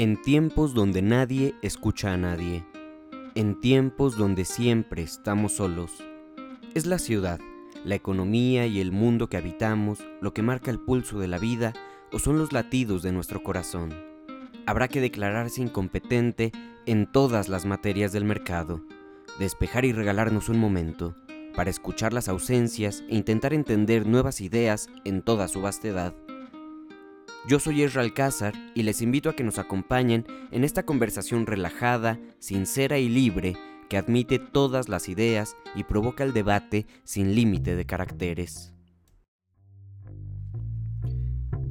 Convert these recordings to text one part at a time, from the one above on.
En tiempos donde nadie escucha a nadie, en tiempos donde siempre estamos solos, es la ciudad, la economía y el mundo que habitamos lo que marca el pulso de la vida o son los latidos de nuestro corazón. Habrá que declararse incompetente en todas las materias del mercado, despejar y regalarnos un momento para escuchar las ausencias e intentar entender nuevas ideas en toda su vastedad. Yo soy Ezra Alcázar y les invito a que nos acompañen en esta conversación relajada, sincera y libre que admite todas las ideas y provoca el debate sin límite de caracteres.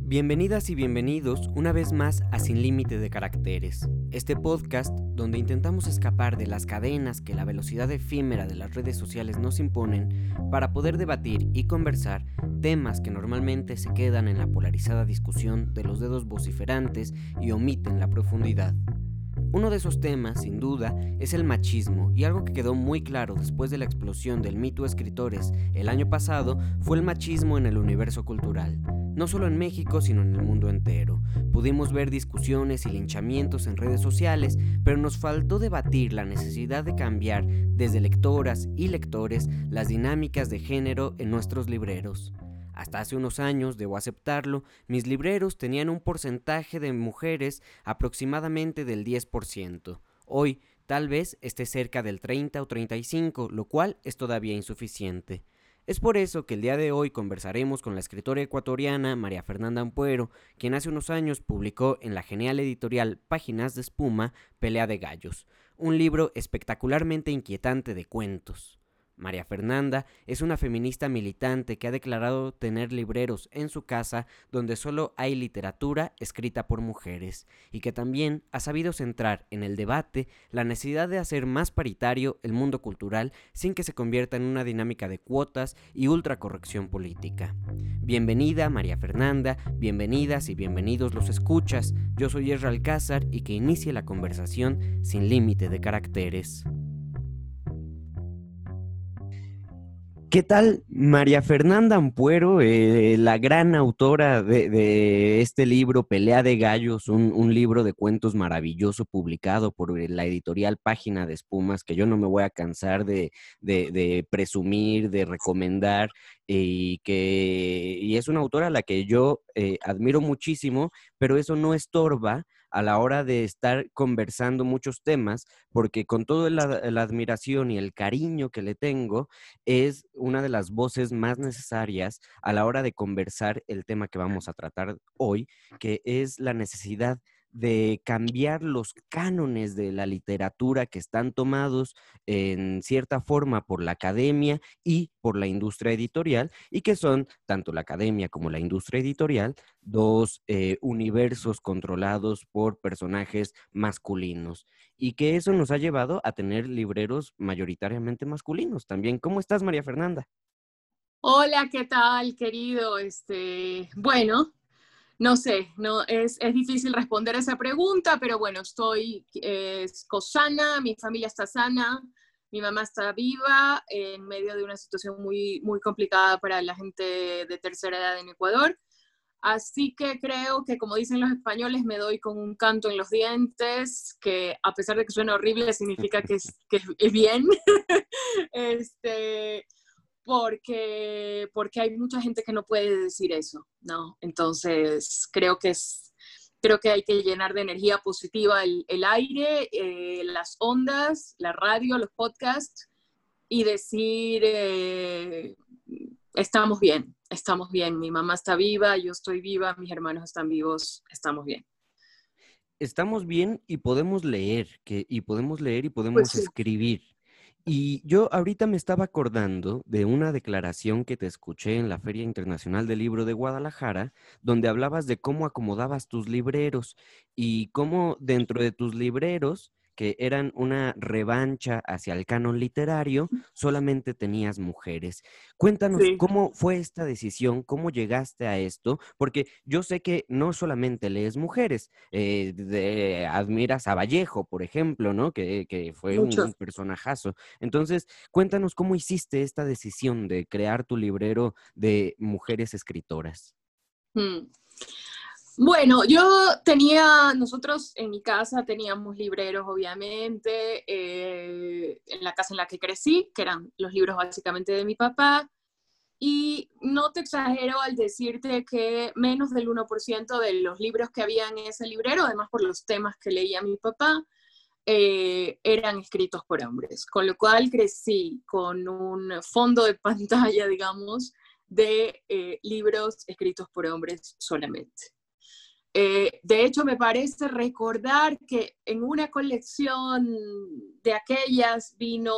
Bienvenidas y bienvenidos una vez más a Sin Límite de Caracteres, este podcast donde intentamos escapar de las cadenas que la velocidad efímera de las redes sociales nos imponen para poder debatir y conversar temas que normalmente se quedan en la polarizada discusión de los dedos vociferantes y omiten la profundidad. Uno de esos temas, sin duda, es el machismo, y algo que quedó muy claro después de la explosión del mito escritores el año pasado fue el machismo en el universo cultural, no solo en México, sino en el mundo entero. Pudimos ver discusiones y linchamientos en redes sociales, pero nos faltó debatir la necesidad de cambiar desde lectoras y lectores las dinámicas de género en nuestros libreros. Hasta hace unos años, debo aceptarlo, mis libreros tenían un porcentaje de mujeres aproximadamente del 10%. Hoy, tal vez esté cerca del 30 o 35, lo cual es todavía insuficiente. Es por eso que el día de hoy conversaremos con la escritora ecuatoriana María Fernanda Ampuero, quien hace unos años publicó en la genial editorial Páginas de Espuma Pelea de Gallos, un libro espectacularmente inquietante de cuentos. María Fernanda es una feminista militante que ha declarado tener libreros en su casa donde solo hay literatura escrita por mujeres y que también ha sabido centrar en el debate la necesidad de hacer más paritario el mundo cultural sin que se convierta en una dinámica de cuotas y ultracorrección política. Bienvenida María Fernanda, bienvenidas y bienvenidos los escuchas. Yo soy Ezra Alcázar y que inicie la conversación sin límite de caracteres. ¿Qué tal María Fernanda Ampuero, eh, la gran autora de, este libro, Pelea de Gallos, un, libro de cuentos maravilloso publicado por la editorial Página de Espumas, que yo no me voy a cansar de, presumir, de recomendar, y que y es una autora a la que yo eh, admiro muchísimo, pero eso no estorba a la hora de estar conversando muchos temas, porque con toda la, admiración y el cariño que le tengo, es una de las voces más necesarias a la hora de conversar el tema que vamos a tratar hoy, que es la necesidad de cambiar los cánones de la literatura que están tomados en cierta forma por la academia y por la industria editorial y que son tanto la academia como la industria editorial dos eh, universos controlados por personajes masculinos y que eso nos ha llevado a tener libreros mayoritariamente masculinos también. ¿Cómo estás, María Fernanda? Hola, ¿qué tal, querido? Este, bueno, no sé, no, es, difícil responder esa pregunta, pero bueno, estoy es cosana, mi familia está sana, mi mamá está viva en medio de una situación muy, muy complicada para la gente de tercera edad en Ecuador. Así que creo que, como dicen los españoles, me doy con un canto en los dientes, que a pesar de que suena horrible, significa que es, que bien. este, porque, porque hay mucha gente que no puede decir eso, ¿no? Entonces, creo que es, creo que hay que llenar de energía positiva el, aire, eh, las ondas, la radio, los podcasts y decir, eh, estamos bien, estamos bien, mi mamá está viva, yo estoy viva, mis hermanos están vivos, estamos bien. Estamos bien y podemos leer, que, y podemos leer y podemos pues escribir. Y yo ahorita me estaba acordando de una declaración que te escuché en la Feria Internacional del Libro de Guadalajara, donde hablabas de cómo acomodabas tus libreros y cómo dentro de tus libreros que eran una revancha hacia el canon literario, solamente tenías mujeres. Cuéntanos cómo fue esta decisión, cómo llegaste a esto, porque yo sé que no solamente lees mujeres, eh, admiras a Vallejo, por ejemplo, ¿no? Que, fue un, personajazo. Entonces, cuéntanos cómo hiciste esta decisión de crear tu librero de mujeres escritoras. Mm. Bueno, yo tenía, nosotros en mi casa teníamos libreros, obviamente, eh, en la casa en la que crecí, que eran los libros básicamente de mi papá, y no te exagero al decirte que menos del 1% de los libros que había en ese librero, además por los temas que leía mi papá, eh, eran escritos por hombres, con lo cual crecí con un fondo de pantalla, digamos, de eh, libros escritos por hombres solamente. Eh, de hecho, me parece recordar que en una colección de aquellas vino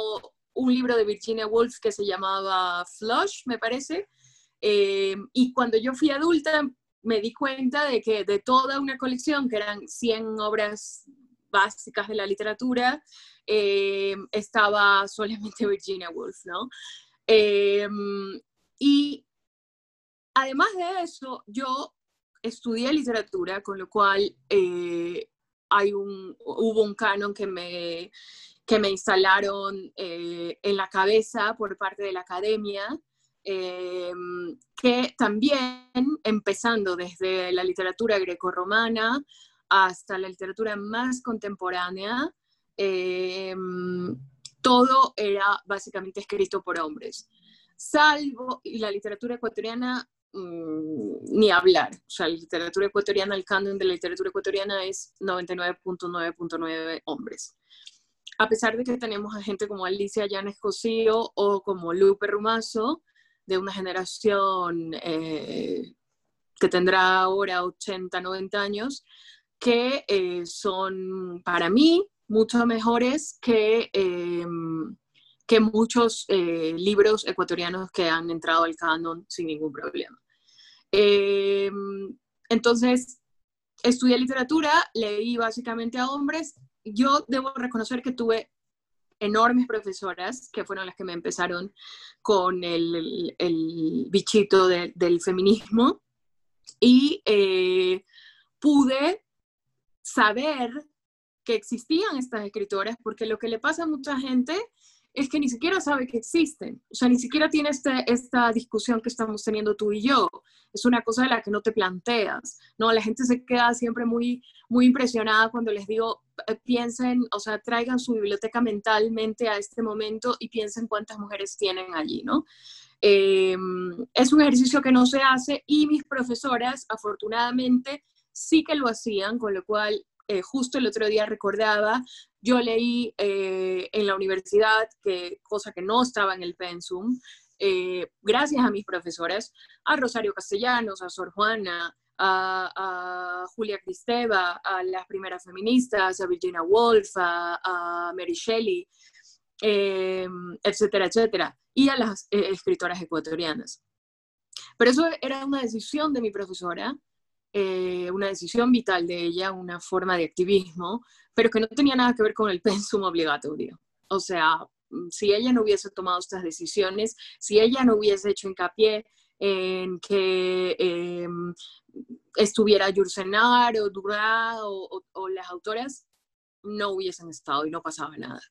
un libro de Virginia Woolf que se llamaba Flush, me parece, y cuando yo fui adulta me di cuenta de que de toda una colección, que eran 100 obras básicas de la literatura, eh, estaba solamente Virginia Woolf, ¿no? Eh, y además de eso, yo estudié literatura, con lo cual eh, hay un, hubo un canon que me, que me instalaron en la cabeza por parte de la academia, que también, empezando desde la literatura grecorromana, hasta la literatura más contemporánea, eh, todo era básicamente escrito por hombres, salvo y la literatura ecuatoriana mm, ni hablar. O sea, la literatura ecuatoriana, el canon de la literatura ecuatoriana es 99.9.9 hombres. A pesar de que tenemos a gente como Alicia Llanes Cosío o como Lupe Rumazo, de una generación eh, que tendrá ahora 80, 90 años, que eh, son para mí mucho mejores que, eh, que muchos eh, libros ecuatorianos que han entrado al canon sin ningún problema. entonces, estudié literatura, leí básicamente a hombres. Yo debo reconocer que tuve enormes profesoras que fueron las que me empezaron con el, el, bichito del feminismo y pude saber que existían estas escritoras, porque lo que le pasa a mucha gente es que ni siquiera sabe que existen, o sea, ni siquiera tiene este, esta discusión que estamos teniendo tú y yo, es una cosa de la que no te planteas, ¿no? La gente se queda siempre muy, muy impresionada cuando les digo, eh, piensen, o sea, traigan su biblioteca mentalmente a este momento y piensen cuántas mujeres tienen allí, ¿no? Em, es un ejercicio que no se hace y mis profesoras, afortunadamente, sí que lo hacían, con lo cual eh, justo el otro día recordaba, yo leí eh, en la universidad, que, cosa que no estaba en el pensum, eh, gracias a mis profesoras, a Rosario Castellanos, a Sor Juana, a, Julia Cristeva, a las primeras feministas, a Virginia Woolf, a, Mary Shelley, etcétera, etcétera, y a las escritoras ecuatorianas. Pero eso era una decisión de mi profesora, eh, una decisión vital de ella, una forma de activismo, pero que no tenía nada que ver con el pensum obligatorio. O sea, mm, si ella no hubiese tomado estas decisiones, si ella no hubiese hecho hincapié en que em, estuviera Yursenar o Durá o, las autoras, no hubiesen estado y no pasaba nada.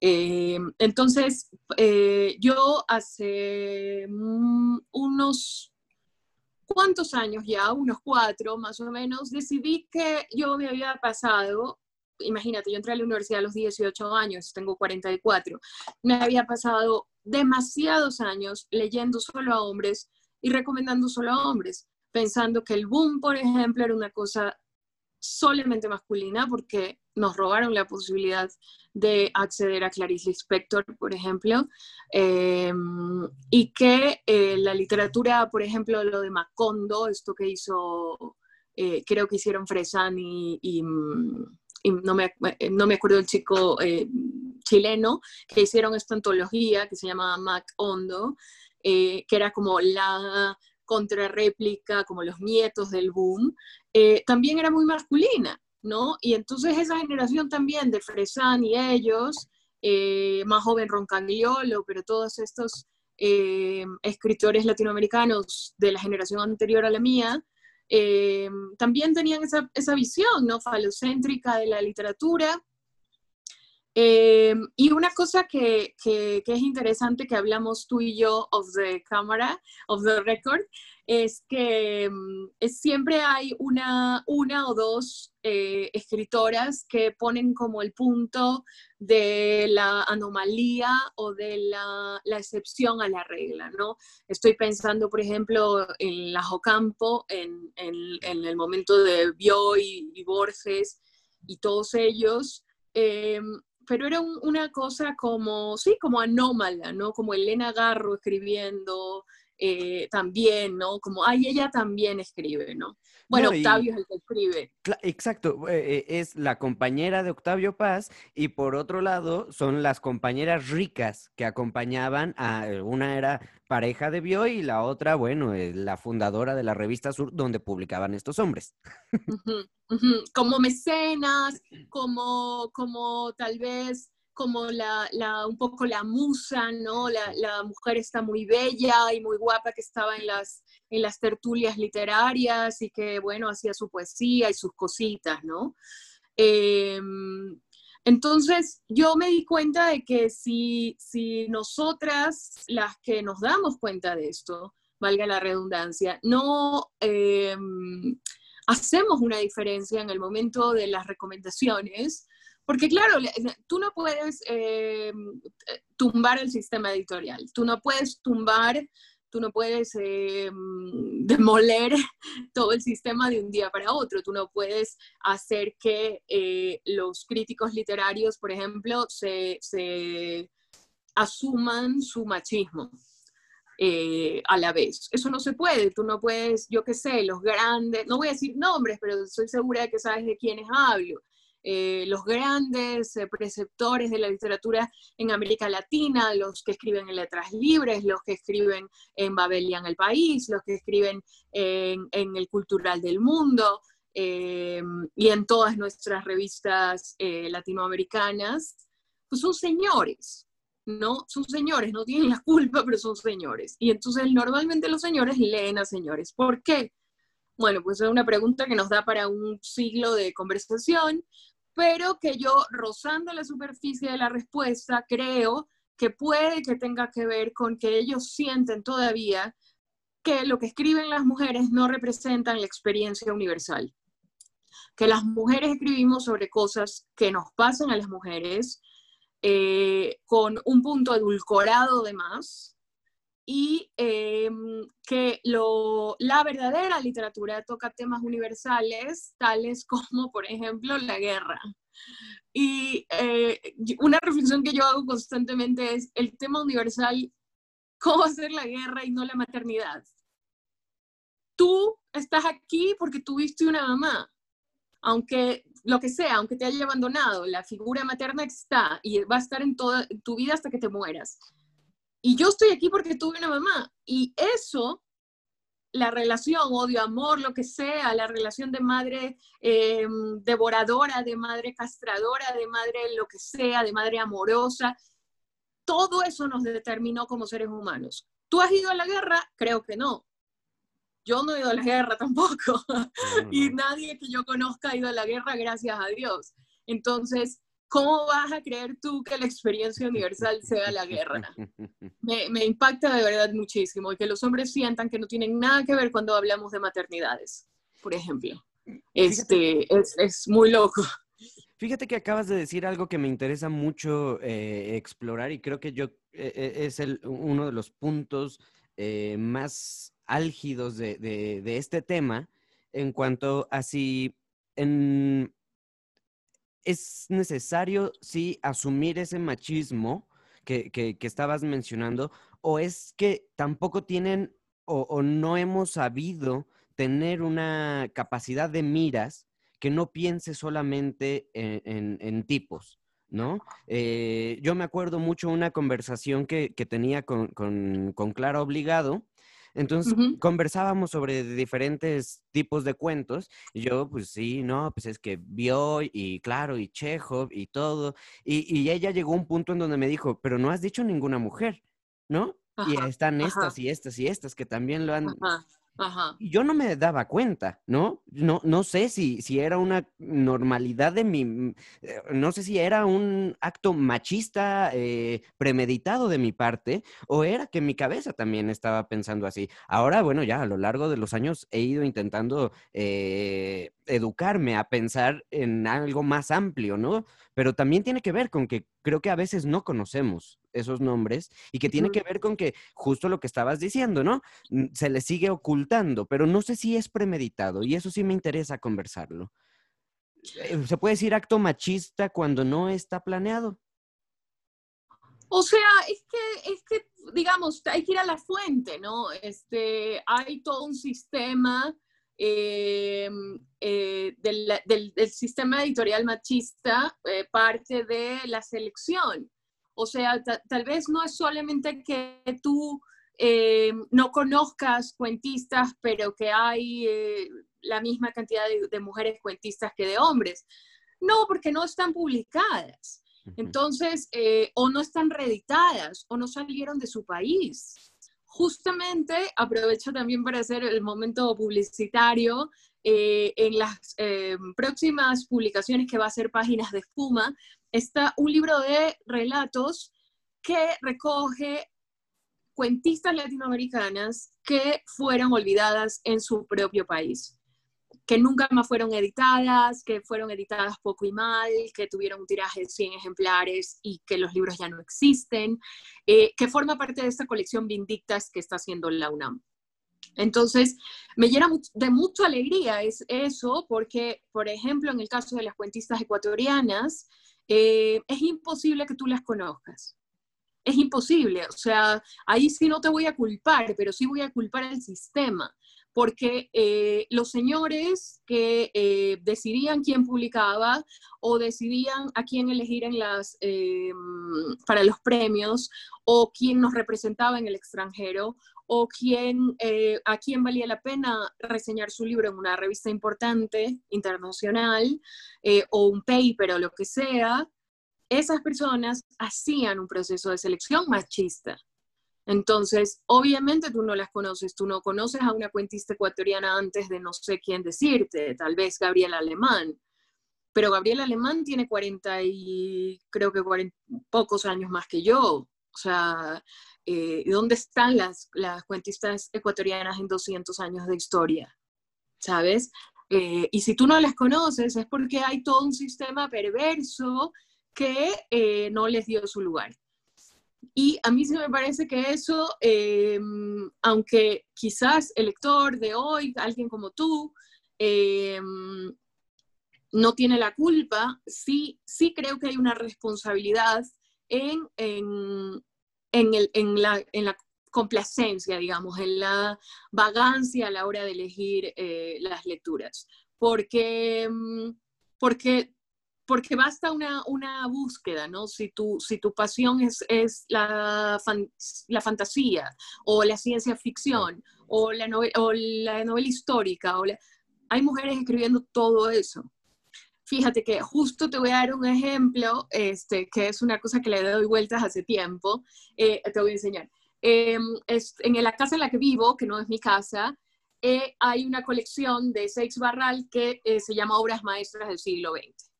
Em, entonces, eh, yo hace mm, unos cuántos años ya, unos cuatro más o menos, decidí que yo me había pasado, imagínate, yo entré a la universidad a los 18 años, tengo 44, me había pasado demasiados años leyendo solo a hombres y recomendando solo a hombres, pensando que el boom, por ejemplo, era una cosa solamente masculina porque nos robaron la posibilidad de acceder a Clarice Lispector, por ejemplo, em, y que eh, la literatura, por ejemplo, lo de Macondo, esto que hizo, eh, creo que hicieron Fresan y, no, me, eh, no, me, acuerdo del chico chileno, que hicieron esta antología que se llama Macondo, que era como la contrarréplica, como los nietos del boom, también era muy masculina. ¿no? Y entonces esa generación también de Fresan y ellos, eh, más joven Roncagliolo, pero todos estos eh, escritores latinoamericanos de la generación anterior a la mía, eh, también tenían esa, esa, visión, ¿no? Falocéntrica de la literatura. Em, y una cosa que, que, es interesante que hablamos tú y yo of the camera, of the record, es que mm, es, siempre hay una, una o dos eh, escritoras que ponen como el punto de la anomalía o de la, la, excepción a la regla, ¿no? Estoy pensando, por ejemplo, en la Jocampo, en, en, en el momento de Bioy y Borges y todos ellos, em, pero era una cosa como, sí, como anómala, ¿no? Como Elena Garro escribiendo eh, también, ¿no? Como, ay, ella también escribe, ¿no? Bueno, Octavio es el que escribe. Exacto, eh, eh, es la compañera de Octavio Paz y por otro lado son las compañeras ricas que acompañaban a, una era pareja de Bio y la otra, bueno, la fundadora de la revista Sur donde publicaban estos hombres. Como mecenas, como, como tal vez como la, la, un poco la musa, ¿no? La, la, mujer está muy bella y muy guapa que estaba en las, en las tertulias literarias y que, bueno, hacía su poesía y sus cositas, ¿no? Em, entonces, yo me di cuenta de que si, si nosotras, las que nos damos cuenta de esto, valga la redundancia, no em, hacemos una diferencia en el momento de las recomendaciones, porque claro, tú no puedes eh, tumbar el sistema editorial, tú no puedes tumbar, tú no puedes eh, demoler todo el sistema de un día para otro, tú no puedes hacer que eh, los críticos literarios, por ejemplo, se, asuman su machismo. a la vez. Eso no se puede, tú no puedes, yo qué sé, los grandes, no voy a decir nombres, pero estoy segura de que sabes de quiénes hablo. Eh, los grandes eh, preceptores de la literatura en América Latina, los que escriben en letras libres, los que escriben en Babelian el País, los que escriben en, el Cultural del Mundo eh, y en todas nuestras revistas latinoamericanas, pues son señores, ¿no? Son señores, no tienen la culpa, pero son señores. Y entonces normalmente los señores leen a señores. ¿Por qué? Bueno, pues es una pregunta que nos da para un siglo de conversación, pero que yo, rozando la superficie de la respuesta, creo que puede que tenga que ver con que ellos sienten todavía que lo que escriben las mujeres no representan la experiencia universal. Que las mujeres escribimos sobre cosas que nos pasan a las mujeres eh, con un punto edulcorado de más y em, que lo, la verdadera literatura toca temas universales, tales como, por ejemplo, la guerra. Y eh, una reflexión que yo hago constantemente es el tema universal, ¿cómo hacer la guerra y no la maternidad? Tú estás aquí porque tuviste una mamá, aunque lo que sea, aunque te haya abandonado, la figura materna está y va a estar en toda tu vida hasta que te mueras y yo estoy aquí porque tuve una mamá. Y eso, la relación, odio, amor, lo que sea, la relación de madre eh, devoradora, de madre castradora, de madre lo que sea, de madre amorosa, todo eso nos determinó como seres humanos. ¿Tú has ido a la guerra? Creo que no. Yo no he ido a la guerra tampoco. y nadie que yo conozca ha ido a la guerra, gracias a Dios. Entonces, ¿cómo vas a creer tú que la experiencia universal sea la guerra? Me, impacta de verdad muchísimo y que los hombres sientan que no tienen nada que ver cuando hablamos de maternidades, por ejemplo. Este, es, muy loco. Fíjate que acabas de decir algo que me interesa mucho eh, explorar y creo que yo eh, eh, es el, uno de los puntos más álgidos de, de, este tema en cuanto a si en es necesario, sí, asumir ese machismo que, que, estabas mencionando, o es que tampoco tienen o, no hemos sabido tener una capacidad de miras que no piense solamente en, tipos, ¿no? Eh, yo me acuerdo mucho una conversación que, que tenía con, con Clara Obligado, entonces conversábamos sobre diferentes tipos de cuentos y yo, pues sí, no, pues es que vio y claro, y Chekhov y todo. Y, ella llegó a un punto en donde me dijo, pero no has dicho ninguna mujer, ¿no? y están estas y estas y estas que también lo han... yo no me daba cuenta, ¿no? No, no sé si, si era una normalidad de mi, mm, eh, no sé si era un acto machista eh, premeditado de mi parte o era que mi cabeza también estaba pensando así. Ahora, bueno, ya a lo largo de los años he ido intentando eh, educarme a pensar en algo más amplio, ¿no? Pero también tiene que ver con que creo que a veces no conocemos esos nombres y que tiene que ver con que justo lo que estabas diciendo, ¿no? Se le sigue ocultando, pero no sé si es premeditado y eso sí me interesa conversarlo. Eh, ¿Se puede decir acto machista cuando no está planeado? O sea, es que, es que, digamos, hay que ir a la fuente, ¿no? Este, hay todo un sistema eh, eh, del, sistema editorial machista, parte de la selección. O sea, tal vez no es solamente que tú eh, no conozcas cuentistas, pero que hay eh, la misma cantidad de, mujeres cuentistas que de hombres. No, porque no están publicadas. Entonces, eh, o no están reeditadas, o no salieron de su país. Justamente aprovecho también para hacer el momento publicitario. En las próximas publicaciones que va a ser Páginas de Espuma, está un libro de relatos que recoge cuentistas latinoamericanas que fueron olvidadas en su propio país, que nunca más fueron editadas, que fueron editadas poco y mal, que tuvieron un tiraje de 100 ejemplares y que los libros ya no existen, eh, que forma parte de esta colección Vindictas que está haciendo la UNAM. Entonces, me llena de mucha alegría es eso, porque, por ejemplo, en el caso de las cuentistas ecuatorianas, eh, es imposible que tú las conozcas. Es imposible, o sea, ahí sí no te voy a culpar, pero sí voy a culpar al sistema, porque eh, los señores que eh, decidían quién publicaba o decidían a quién elegir en las, para los premios o quién nos representaba en el extranjero o quién, a quién valía la pena reseñar su libro en una revista importante, internacional, eh, o un paper o lo que sea, esas personas hacían un proceso de selección machista. Entonces, obviamente tú no las conoces, tú no conoces a una cuentista ecuatoriana antes de no sé quién decirte, tal vez Gabriel Alemán, pero Gabriel Alemán tiene 40 y creo que 40, pocos años más que yo. O sea, eh, ¿dónde están las, las cuentistas ecuatorianas en 200 años de historia? ¿Sabes? Eh, y si tú no las conoces es porque hay todo un sistema perverso que eh, no les dio su lugar. Y a mí sí me parece que eso, eh, aunque quizás el lector de hoy, alguien como tú, no tiene la culpa, sí, sí creo que hay una responsabilidad en, en, en, el, en la, la, complacencia, digamos, en la vagancia a la hora de elegir eh, las lecturas. Porque, mm, porque, porque basta una, una búsqueda, ¿no? Si tu, si tu pasión es, es la, la fantasía o la ciencia ficción o la, novela, o la novela histórica, o hay mujeres escribiendo todo eso. Fíjate que justo te voy a dar un ejemplo, este, que es una cosa que le doy vueltas hace tiempo. Eh, te voy a enseñar. Em, en la casa en la que vivo, que no es mi casa, eh, hay una colección de Seix Barral que eh, se llama Obras Maestras del siglo XX,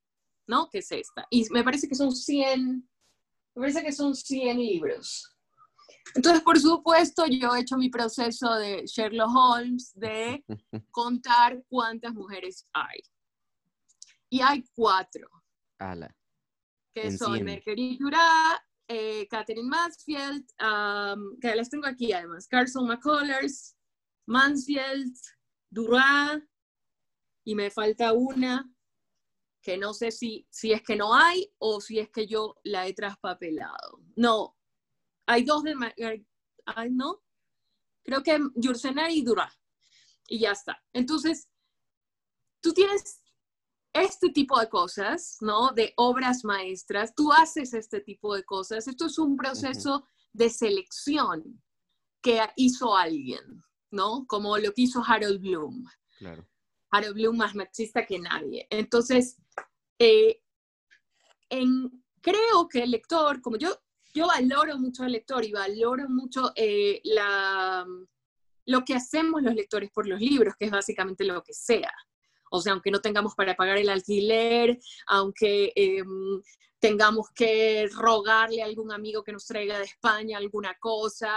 ¿no? Que es esta. Y me parece que son 100, me parece que son 100 libros. Entonces, por supuesto, yo he hecho mi proceso de Sherlock Holmes de contar cuántas mujeres hay. Y hay cuatro. Ala. Que son Mercury Durá, eh, Catherine Mansfield, que las tengo aquí además, Carson McCullers, Mansfield, Duras, y me falta una que no sé si, si es que no hay o si es que yo la he traspapelado. No, hay dos de... Ay, no, creo que Yursenar y Duras. Y ya está. Entonces, tú tienes este tipo de cosas, ¿no? De obras maestras, tú haces este tipo de cosas. Esto es un proceso de selección que hizo alguien, ¿no? Como lo que hizo Harold Bloom. Claro. Harold Bloom más machista que nadie. Entonces, eh, creo que el lector, como yo, yo valoro mucho al lector y valoro mucho eh, la, lo que hacemos los lectores por los libros, que es básicamente lo que sea. O sea, aunque no tengamos para pagar el alquiler, aunque em, tengamos que rogarle a algún amigo que nos traiga de España alguna cosa,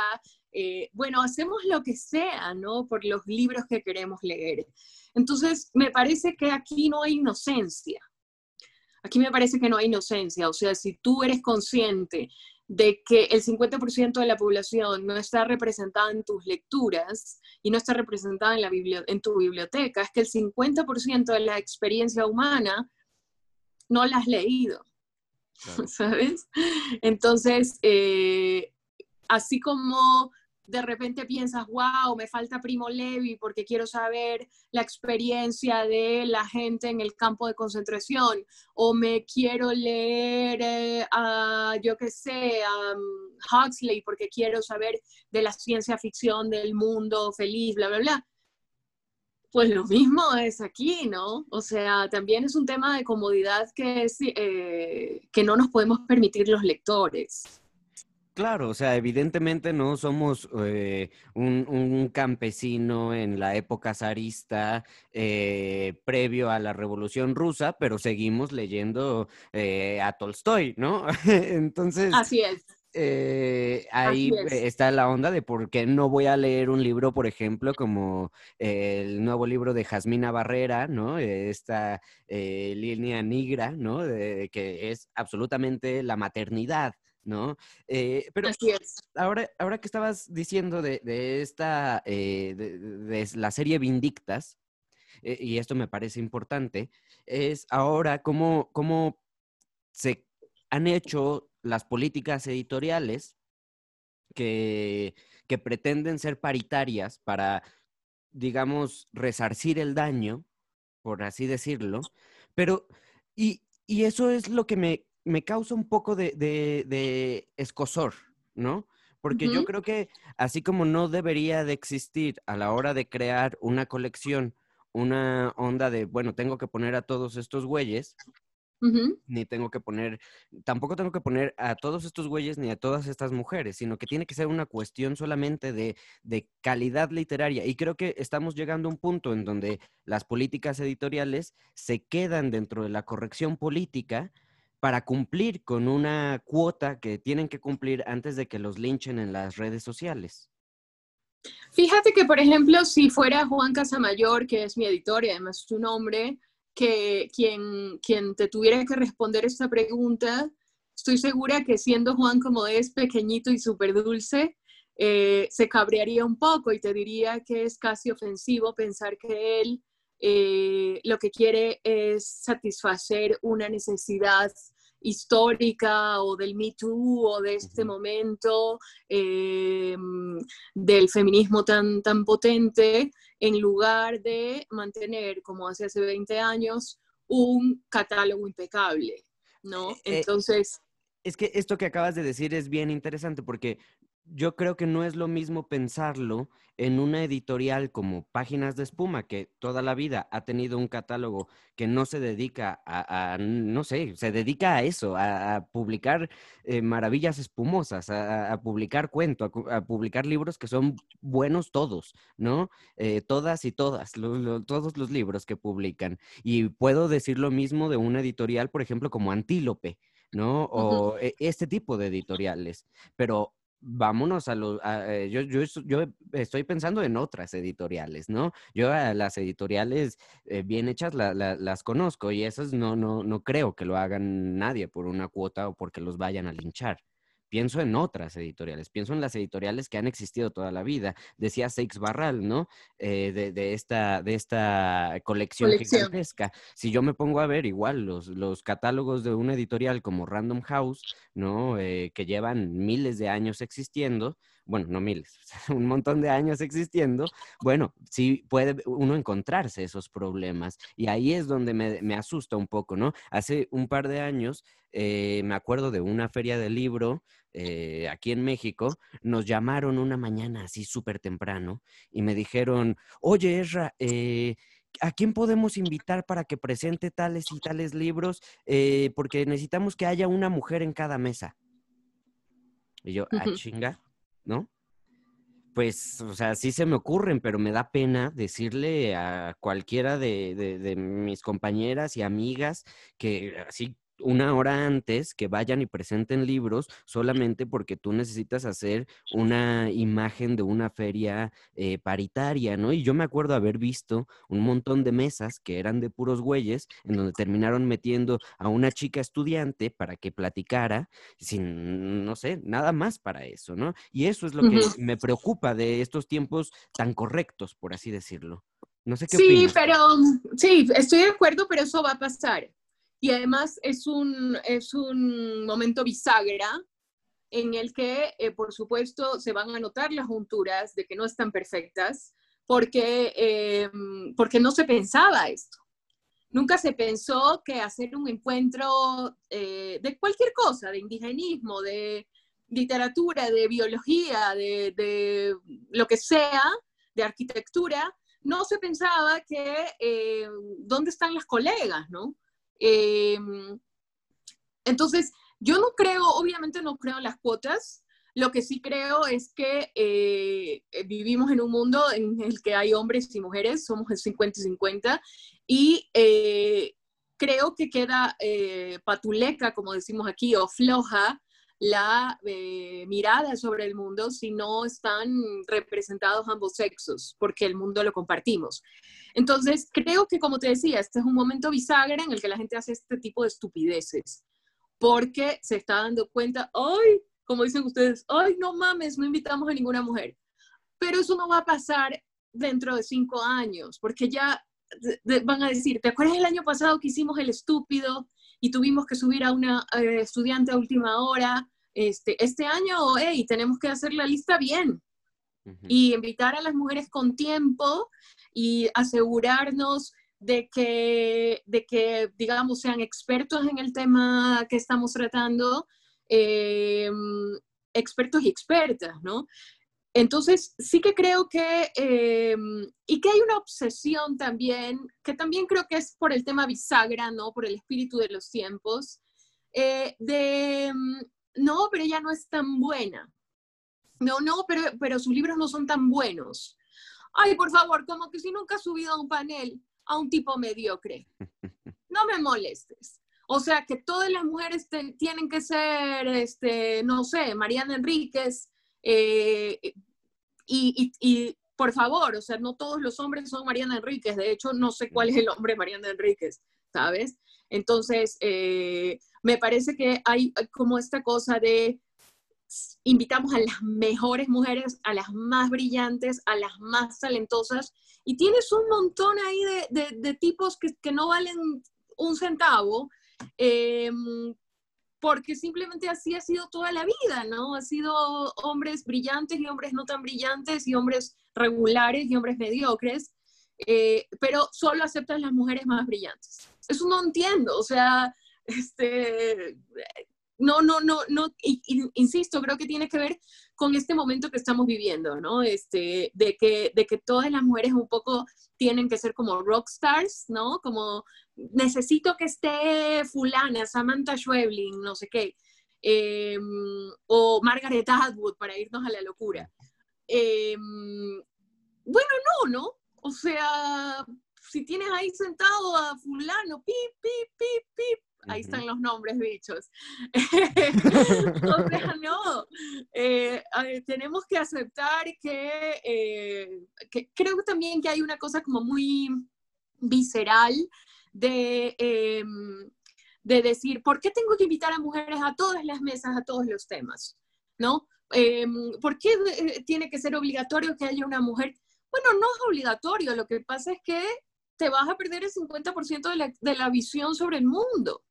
eh, bueno, hacemos lo que sea, ¿no? Por los libros que queremos leer. Entonces, me parece que aquí no hay inocencia. Aquí me parece que no hay inocencia. O sea, si tú eres consciente de que el 50% de la población no está representada en tus lecturas y no está representada en, la en tu biblioteca, es que el 50% de la experiencia humana no la has leído, ¿sabes? Entonces, eh, así como de repente piensas, wow, me falta Primo Levi porque quiero saber la experiencia de la gente en el campo de concentración, o me quiero leer eh, a, yo qué sé, a um, Huxley porque quiero saber de la ciencia ficción del mundo feliz, bla, bla, bla. Pues lo mismo es aquí, ¿no? O sea, también es un tema de comodidad que, eh, que no nos podemos permitir los lectores. Claro, o sea, evidentemente no somos eh, un, campesino en la época zarista eh, previo a la Revolución Rusa, pero seguimos leyendo eh, a Tolstoy, ¿no? Entonces... Así es. ahí está la onda de por qué no voy a leer un libro, por ejemplo, como el nuevo libro de Jasmina Barrera, ¿no? Esta línea negra, ¿no? De, que es absolutamente la maternidad, ¿no? Eh, pero Ahora, ahora que estabas diciendo de, esta, eh, de, la serie Vindictas, eh, y esto me parece importante, es ahora cómo, cómo se han hecho las políticas editoriales que, que pretenden ser paritarias para, digamos, resarcir el daño, por así decirlo, pero, y, y eso es lo que me, me causa un poco de, escosor, ¿no? Porque yo creo que así como no debería de existir a la hora de crear una colección, una onda de, bueno, tengo que poner a todos estos güeyes, ni tengo que poner, tampoco tengo que poner a todos estos güeyes ni a todas estas mujeres, sino que tiene que ser una cuestión solamente de, de calidad literaria. Y creo que estamos llegando a un punto en donde las políticas editoriales se quedan dentro de la corrección política para cumplir con una cuota que tienen que cumplir antes de que los linchen en las redes sociales. Fíjate que, por ejemplo, si fuera Juan Casamayor, que es mi editor y además su nombre, que quien, quien te tuviera que responder esta pregunta, estoy segura que siendo Juan como es pequeñito y súper dulce, eh, se cabrearía un poco y te diría que es casi ofensivo pensar que él eh, lo que quiere es satisfacer una necesidad histórica o del Me Too o de este momento eh, del feminismo tan, tan potente, en lugar de mantener, como hace hace 20 años, un catálogo impecable, ¿no? Eh, eh, Entonces... Es que esto que acabas de decir es bien interesante porque yo creo que no es lo mismo pensarlo en una editorial como Páginas de Espuma, que toda la vida ha tenido un catálogo que no se dedica a, no sé, se dedica a eso, a, publicar eh, maravillas espumosas, a, publicar cuentos, a, publicar libros que son buenos todos, ¿no? Eh, todas y todas, todos los libros que publican. Y puedo decir lo mismo de una editorial, por ejemplo, como Antílope. ¿no? O e, este tipo de editoriales. Pero vámonos a los, eh, yo, yo, yo, estoy pensando en otras editoriales, ¿no? Yo a las editoriales eh, bien hechas las conozco y esas no, no, no creo que lo hagan nadie por una cuota o porque los vayan a linchar pienso en otras editoriales, pienso en las editoriales que han existido toda la vida. Decía Seix Barral, ¿no? Eh, de, esta, de esta colección, gigantesca. Si yo me pongo a ver igual los, los catálogos de una editorial como Random House, ¿no? Eh, que llevan miles de años existiendo, bueno, no miles, un montón de años existiendo, bueno, sí puede uno encontrarse esos problemas. Y ahí es donde me, me asusta un poco, ¿no? Hace un par de años eh, me acuerdo de una feria de libro eh, aquí en México, nos llamaron una mañana así súper temprano y me dijeron, oye, Ezra, eh, ¿a quién podemos invitar para que presente tales y tales libros? porque necesitamos que haya una mujer en cada mesa. Y yo, ah, chinga, ¿no? pues, o sea, sí se me ocurren, pero me da pena decirle a cualquiera de, de, mis compañeras y amigas que así una hora antes que vayan y presenten libros solamente porque tú necesitas hacer una imagen de una feria eh, paritaria, ¿no? Y yo me acuerdo haber visto un montón de mesas que eran de puros güeyes, en donde terminaron metiendo a una chica estudiante para que platicara, sin, no sé, nada más para eso, ¿no? Y eso es lo que me preocupa de estos tiempos tan correctos, por así decirlo. No sé qué Sí, pero sí, estoy de acuerdo, pero eso va a pasar. Y además es un, es un momento bisagra en el que, eh, por supuesto, se van a notar las junturas de que no están perfectas, porque, eh, porque no se pensaba esto. Nunca se pensó que hacer un encuentro eh, de cualquier cosa, de indigenismo, de literatura, de biología, de, de lo que sea, de arquitectura, no se pensaba que dónde están las colegas, ¿no? Em, entonces, yo no creo, obviamente no creo en las cuotas. Lo que sí creo es que eh, vivimos en un mundo en el que hay hombres y mujeres, somos el 50 y 50, y eh, creo que queda eh, patuleca, como decimos aquí, o floja la mirada sobre el mundo si no están representados ambos sexos, porque el mundo lo compartimos. Entonces, creo que, como te decía, este es un momento bisagra en el que la gente hace este tipo de estupideces, porque se está dando cuenta, ay, como dicen ustedes, ay, no mames, no invitamos a ninguna mujer. Pero eso no va a pasar dentro de cinco años, porque ya van a decir, ¿te acuerdas el año pasado que hicimos el estúpido y tuvimos que subir a una eh, estudiante a última hora? Este, este año, hey, tenemos que hacer la lista bien, y invitar a las mujeres con tiempo y asegurarnos de que, de que digamos, sean expertos en el tema que estamos tratando, eh, expertos y expertas, ¿no? Entonces, sí que creo que, eh, y que hay una obsesión también, que también creo que es por el tema bisagra, ¿no? Por el espíritu de los tiempos, eh, de, no, pero ella no es tan buena, no, no, pero, pero sus libros no son tan buenos. Ay, por favor, como que si nunca has subido a un panel a un tipo mediocre. No me molestes. O sea, que todas las mujeres tienen que ser, este, no sé, Mariana Enríquez, eh, y, y, por favor, o sea, no todos los hombres son Mariana Enríquez, de hecho, no sé cuál es el hombre Mariana Enríquez, ¿sabes? Entonces, eh, me parece que hay como esta cosa de invitamos a las mejores mujeres, a las más brillantes, a las más talentosas, y tienes un montón ahí de, tipos que, no valen un centavo, em, porque simplemente así ha sido toda la vida, ¿no? Ha sido hombres brillantes y hombres no tan brillantes, y hombres regulares y hombres mediocres, eh, pero solo aceptan las mujeres más brillantes. Eso no entiendo, o sea, este, no, no, no, no, insisto, creo que tiene que ver con este momento que estamos viviendo, ¿no? Este, de que, de que todas las mujeres un poco tienen que ser como rock stars, ¿no? Como necesito que esté fulana, Samantha Schweblin, no sé qué, em, o Margaret Atwood para irnos a la locura. Em, bueno, no, ¿no? O sea, si tienes ahí sentado a fulano, pip, pip, pip, pip, ahí están los nombres dichos. o sea, no, eh, tenemos que aceptar eh, que, creo también que hay una cosa como muy visceral de, em, de decir, ¿por qué tengo que invitar a mujeres a todas las mesas, a todos los temas? ¿No? Em, ¿Por qué eh, tiene que ser obligatorio que haya una mujer? Bueno, no es obligatorio, lo que pasa es que te vas a perder el 50% de la, de la visión sobre el mundo.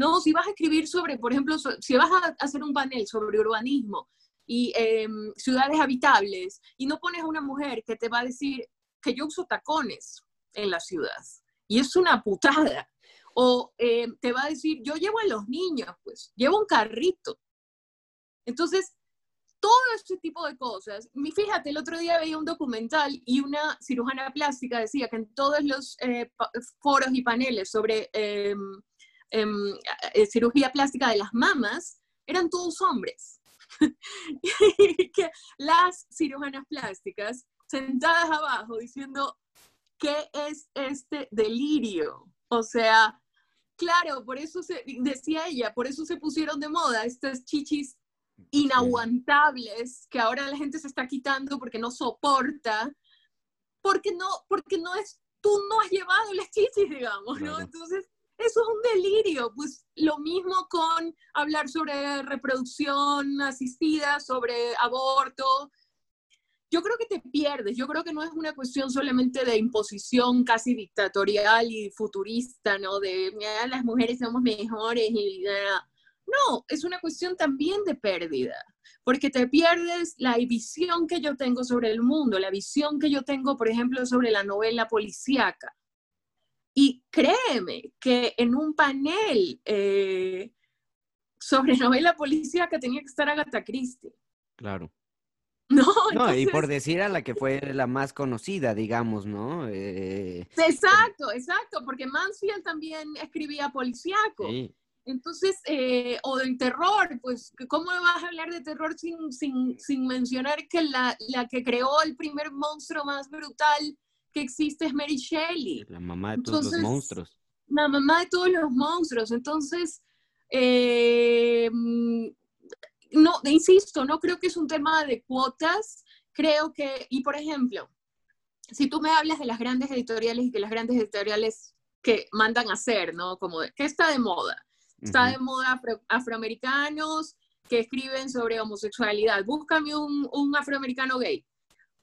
No, si vas a escribir sobre, por ejemplo, si vas a hacer un panel sobre urbanismo y em, ciudades habitables y no pones a una mujer que te va a decir que yo uso tacones en la ciudad y es una putada. O em, te va a decir, yo llevo a los niños, pues, llevo un carrito. Entonces, todo este tipo de cosas. Fíjate, el otro día veía un documental y una cirujana plástica decía que en todos los eh, foros y paneles sobre Em, eh, cirugía plástica de las mamas, eran todos hombres. que las cirujanas plásticas sentadas abajo diciendo, ¿qué es este delirio? O sea, claro, por eso se, decía ella, por eso se pusieron de moda estas chichis inaguantables que ahora la gente se está quitando porque no soporta, porque no, porque no es, tú no has llevado las chichis, digamos, ¿no? Entonces, eso es un delirio. Pues lo mismo con hablar sobre reproducción asistida, sobre aborto. Yo creo que te pierdes. Yo creo que no es una cuestión solamente de imposición casi dictatorial y futurista, ¿no? De las mujeres somos mejores y. No, es una cuestión también de pérdida, porque te pierdes la visión que yo tengo sobre el mundo, la visión que yo tengo, por ejemplo, sobre la novela policíaca. Y créeme que en un panel eh, sobre novela policíaca tenía que estar Agatha Christie. Claro. No, no y por decir a la que fue la más conocida, digamos, ¿no? Eh, exacto, exacto, porque Mansfield también escribía policíaco. Sí. Entonces, eh, o en terror, pues, ¿cómo vas a hablar de terror sin, sin, sin mencionar que la, la, que creó el primer monstruo más brutal que existe es Mary Shelley. La mamá de todos los monstruos. La mamá de todos los monstruos. Entonces, eh, no, insisto, no creo que es un tema de cuotas. Creo que, y por ejemplo, si tú me hablas de las grandes editoriales y que las grandes editoriales que mandan a hacer, ¿no? Como, ¿qué está de moda? Está de moda afroamericanos que escriben sobre homosexualidad. Búscame un, un afroamericano gay,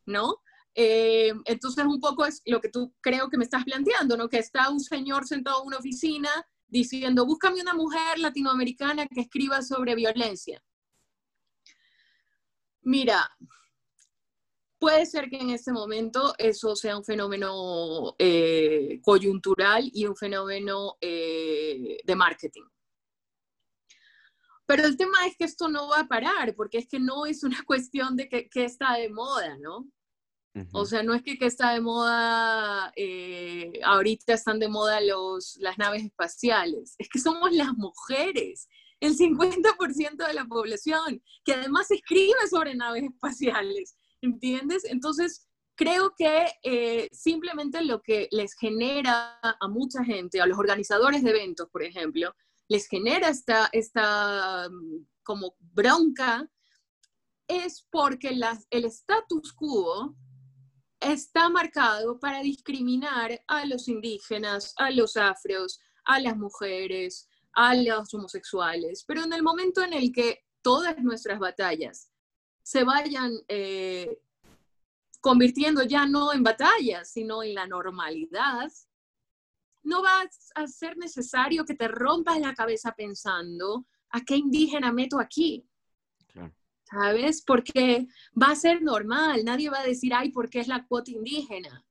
¿no? Eh, entonces, un poco es lo que tú creo que me estás planteando, ¿no? Que está un señor sentado en una oficina diciendo, búscame una mujer latinoamericana que escriba sobre violencia. Mira, puede ser que en este momento eso sea un fenómeno eh, coyuntural y un fenómeno eh, de marketing. Pero el tema es que esto no va a parar, porque es que no es una cuestión de que, que está de moda, ¿no? O sea, no es que, está de moda, eh, ahorita están de moda los, las naves espaciales, es que somos las mujeres, el 50% de la población, que además escribe sobre naves espaciales, ¿entiendes? Entonces, creo que eh, simplemente lo que les genera a mucha gente, a los organizadores de eventos, por ejemplo, les genera esta, esta mm, como bronca, es porque las, el status quo está marcado para discriminar a los indígenas, a los afros, a las mujeres, a los homosexuales. Pero en el momento en el que todas nuestras batallas se vayan eh, convirtiendo ya no en batallas, sino en la normalidad, no va a ser necesario que te rompas la cabeza pensando a qué indígena meto aquí. ¿Sabes? Porque va a ser normal, nadie va a decir, ay, ¿por qué es la cuota indígena?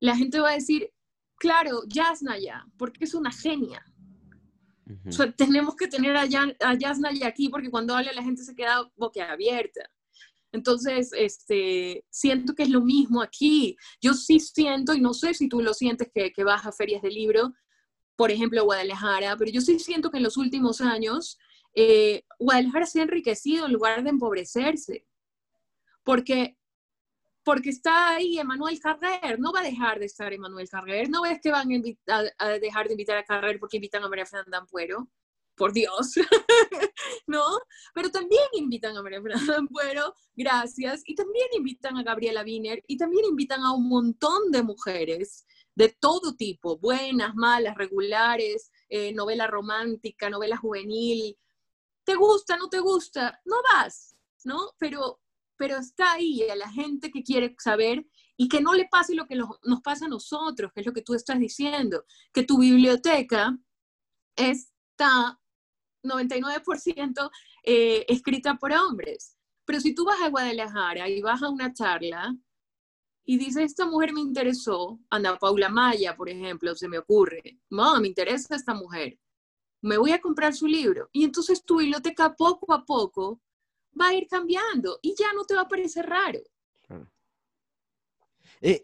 La gente va a decir, claro, Yasnaya, porque es una genia. tenemos que tener a, a Yasnaya aquí porque cuando habla la gente se queda boquiabierta. Entonces, este, siento que es lo mismo aquí. Yo sí siento, y no sé si tú lo sientes que, que vas a ferias de libro, por ejemplo, Guadalajara, pero yo sí siento que en los últimos años eh, Guadalajara se ha enriquecido en lugar de empobrecerse, porque, porque está ahí Emanuel Carrer, no va a dejar de estar Emanuel Carrer, no ves que van a, dejar de invitar a Carrer porque invitan a María Fernanda Ampuero, por Dios, ¿no? Pero también invitan a María Fernanda Ampuero, gracias, y también invitan a Gabriela Wiener, y también invitan a un montón de mujeres de todo tipo, buenas, malas, regulares, eh, novela romántica, novela juvenil, ¿Te gusta, no te gusta? No vas, ¿no? Pero, pero está ahí a la gente que quiere saber y que no le pase lo que nos pasa a nosotros, que es lo que tú estás diciendo, que tu biblioteca está 99% eh, escrita por hombres. Pero si tú vas a Guadalajara y vas a una charla y dices, esta mujer me interesó, Ana Paula Maya, por ejemplo, se me ocurre, no, me interesa esta mujer me voy a comprar su libro. Y entonces tu biblioteca poco a poco va a ir cambiando y ya no te va a parecer raro. Eh,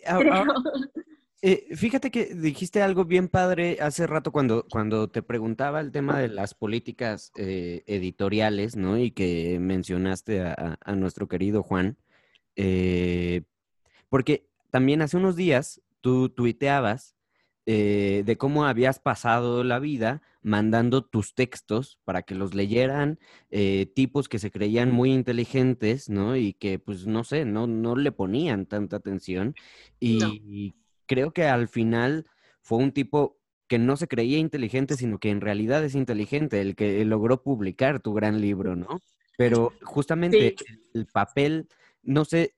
Eh, fíjate que dijiste algo bien padre hace rato cuando, cuando te preguntaba el tema de las políticas eh, editoriales, ¿no? Y que mencionaste a, nuestro querido Juan. Porque también hace unos días tú tuiteabas de cómo habías pasado la vida mandando tus textos para que los leyeran tipos que se creían muy inteligentes, ¿no? Y que, pues, no sé, no, no le ponían tanta atención. Y creo que al final fue un tipo que no se creía inteligente, sino que en realidad es inteligente, el que logró publicar tu gran libro, ¿no? Pero justamente el papel, no sé,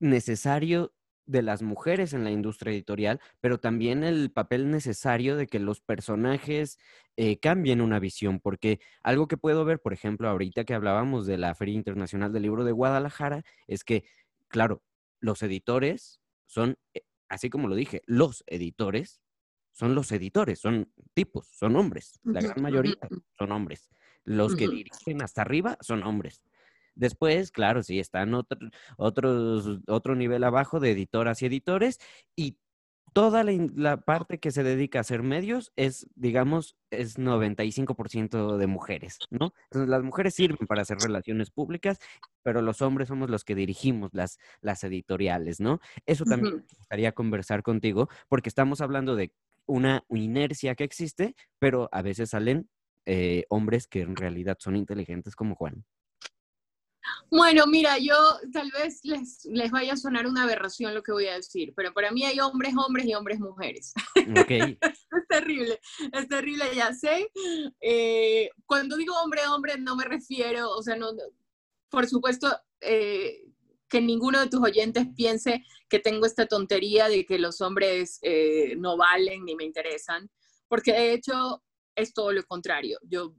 necesario de las mujeres en la industria editorial, pero también el papel necesario de que los personajes eh, cambien una visión, porque algo que puedo ver, por ejemplo, ahorita que hablábamos de la Feria Internacional del Libro de Guadalajara, es que, claro, los editores son eh, así como lo dije, los editores son los editores, son tipos, son hombres. La gran mayoría son hombres. Los que dirigen hasta arriba son hombres. Después, claro, sí, están otro, otros, otro nivel abajo de editoras y editores y toda la, parte que se dedica a hacer medios es, digamos, es 95% de mujeres, ¿no? Entonces las mujeres sirven para hacer relaciones públicas, pero los hombres somos los que dirigimos las, las editoriales, ¿no? Eso también me gustaría conversar contigo, porque estamos hablando de una inercia que existe, pero a veces salen eh, hombres que en realidad son inteligentes como Juan. Bueno, mira, yo tal vez les, les vaya a sonar una aberración lo que voy a decir, pero para mí hay hombres, hombres y hombres, mujeres. Okay. es terrible, es terrible, ya sé. Eh, cuando digo hombre, hombre, no me refiero, o sea, no, por supuesto, eh, que ninguno de tus oyentes piense que tengo esta tontería de que los hombres eh, no valen ni me interesan, porque de hecho es todo lo contrario. Yo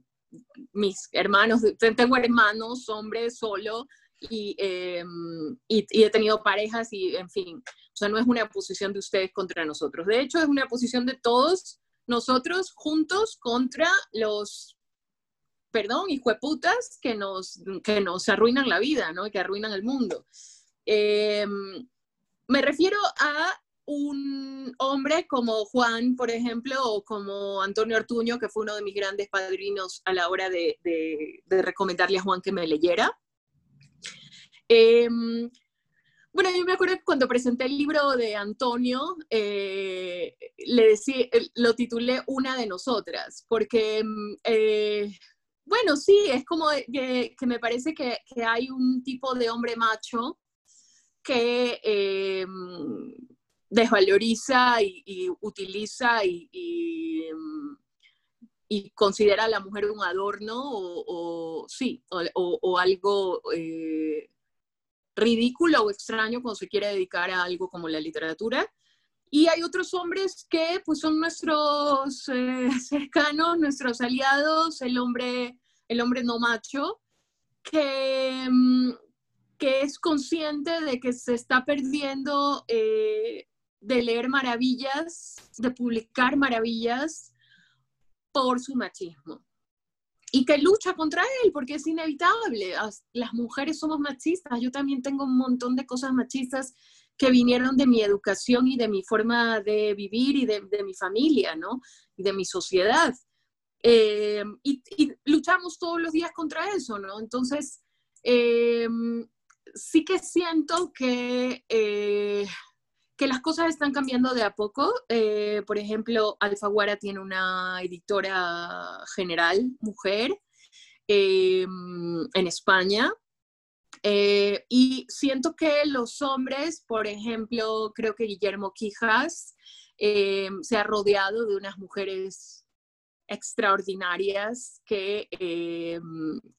mis hermanos, tengo hermanos, hombres solo, em, y, he tenido parejas y, en fin, o sea, no es una posición de ustedes contra nosotros. De hecho, es una posición de todos nosotros juntos contra los, perdón, hijueputas que nos, que nos arruinan la vida, ¿no? Que arruinan el mundo. Em, me refiero a un hombre como Juan, por ejemplo, o como Antonio Artuño, que fue uno de mis grandes padrinos a la hora de, recomendarle a Juan que me leyera. Em, bueno, yo me acuerdo que cuando presenté el libro de Antonio, eh, le decía, lo titulé Una de nosotras, porque, em, eh, bueno, sí, es como que, me parece que, hay un tipo de hombre macho que em, desvaloriza y, utiliza y, mm, y, considera a la mujer un adorno o, sí, o, algo eh, ridículo o extraño cuando se quiere dedicar a algo como la literatura. Y hay otros hombres que pues, son nuestros eh, cercanos, nuestros aliados, el hombre, el hombre no macho, que, mm, que es consciente de que se está perdiendo eh, de leer maravillas, de publicar maravillas por su machismo. Y que lucha contra él, porque es inevitable. Las mujeres somos machistas. Yo también tengo un montón de cosas machistas que vinieron de mi educación y de mi forma de vivir y de, mi familia, ¿no? Y de mi sociedad. Eh, y, luchamos todos los días contra eso, ¿no? Entonces, eh, sí que siento que eh, que las cosas están cambiando de a poco. Eh, por ejemplo, Alfaguara tiene una editora general, mujer, eh, en España. Eh, y siento que los hombres, por ejemplo, creo que Guillermo Quijas se ha rodeado de unas mujeres extraordinarias que,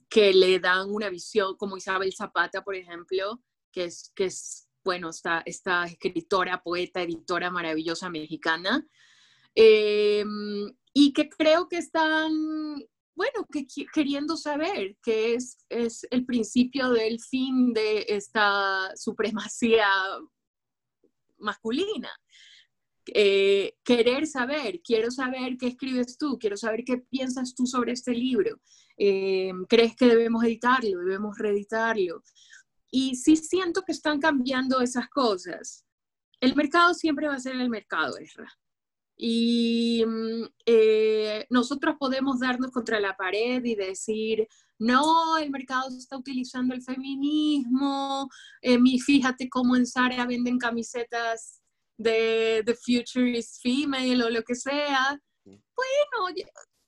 que le dan una visión, como Isabel Zapata, por ejemplo, que es, que es bueno, esta, esta escritora, poeta, editora maravillosa mexicana, em, y que creo que están, bueno, que queriendo saber qué es, es el principio del fin de esta supremacía masculina. Eh, querer saber, quiero saber qué escribes tú, quiero saber qué piensas tú sobre este libro. Em, ¿Crees que debemos editarlo, debemos reeditarlo? Y sí siento que están cambiando esas cosas. el mercado siempre va a ser el mercado, Ezra. Y mm, eh, nosotros podemos darnos contra la pared y decir, no, el mercado está utilizando el feminismo, eh, fíjate cómo en Zara venden camisetas de The Future is Female o lo que sea. Bueno,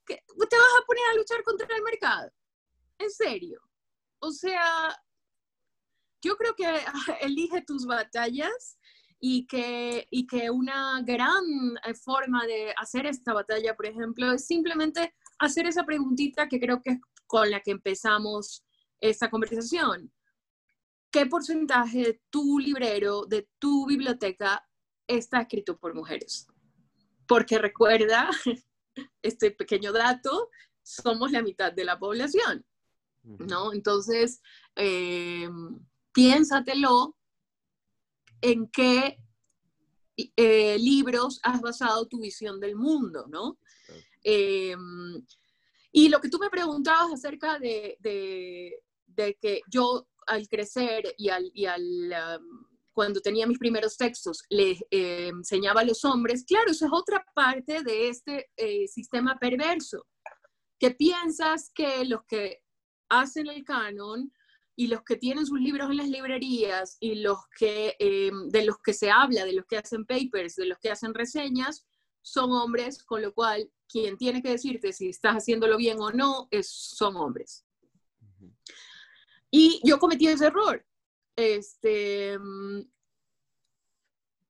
te vas a poner a luchar contra el mercado. En serio. O sea, yo creo que elige tus batallas y que, y que una gran eh, forma de hacer esta batalla, por ejemplo, es simplemente hacer esa preguntita que creo que es con la que empezamos esta conversación. ¿Qué porcentaje de tu librero, de tu biblioteca, está escrito por mujeres? Porque recuerda, este pequeño dato, somos la mitad de la población, ¿no? Entonces, eh, piénsatelo en qué eh, libros has basado tu visión del mundo, ¿no? Em, y lo que tú me preguntabas acerca de, que yo al crecer y al, cuando tenía mis primeros textos le eh, enseñaba a los hombres, claro, eso es otra parte de este eh, sistema perverso, que piensas que los que hacen el canon y los que tienen sus libros en las librerías y los que, eh, de los que se habla, de los que hacen papers, de los que hacen reseñas, son hombres, con lo cual quien tiene que decirte si estás haciéndolo bien o no es, son hombres. Y yo cometí ese error. Este, mm,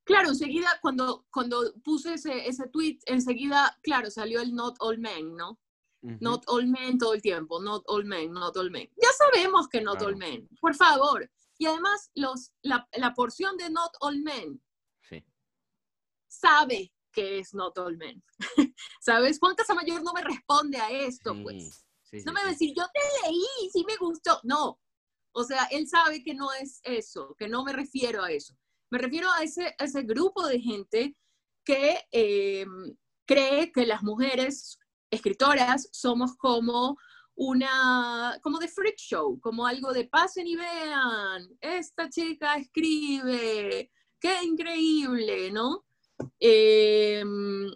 claro, enseguida cuando, cuando puse ese, ese tweet, enseguida, claro, salió el not all men, ¿no? Not all men todo el tiempo, not all men, not all men. Ya sabemos que not all men, por favor. Y además, los, la, la porción de not all men sí. sabe que es not all men. ¿Sabes? Juan Casamayor no me responde a esto, pues. no me va a decir, yo te leí, sí me gustó. No. O sea, él sabe que no es eso, que no me refiero a eso. Me refiero a ese, ese grupo de gente que eh, cree que las mujeres escritoras somos como una, como de freak show, como algo de pasen y vean, esta chica escribe, qué increíble, ¿no? Em,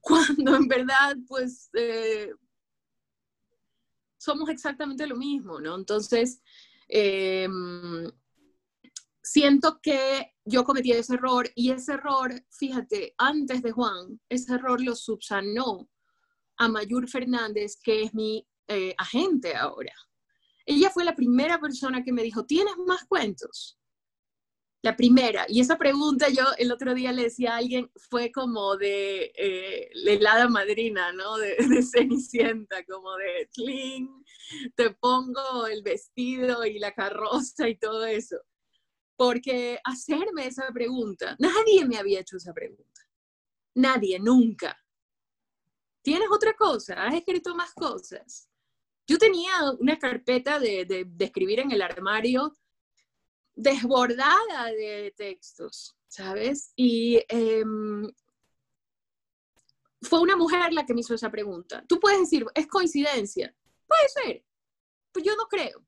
cuando en verdad, pues, eh, somos exactamente lo mismo, ¿no? Entonces, em, siento que yo cometí ese error y ese error, fíjate, antes de Juan, ese error lo subsanó a Mayur Fernández, que es mi eh, agente ahora. Ella fue la primera persona que me dijo, ¿tienes más cuentos? La primera. Y esa pregunta yo el otro día le decía a alguien, fue como de eh, la helada madrina, ¿no? De, de, Cenicienta, como de, cling, te pongo el vestido y la carroza y todo eso. Porque hacerme esa pregunta, nadie me había hecho esa pregunta. Nadie, nunca. ¿Tienes otra cosa? ¿Has escrito más cosas? Yo tenía una carpeta de, escribir en el armario desbordada de textos, ¿sabes? Y em, fue una mujer la que me hizo esa pregunta. Tú puedes decir, ¿es coincidencia? Puede ser, pues yo no creo.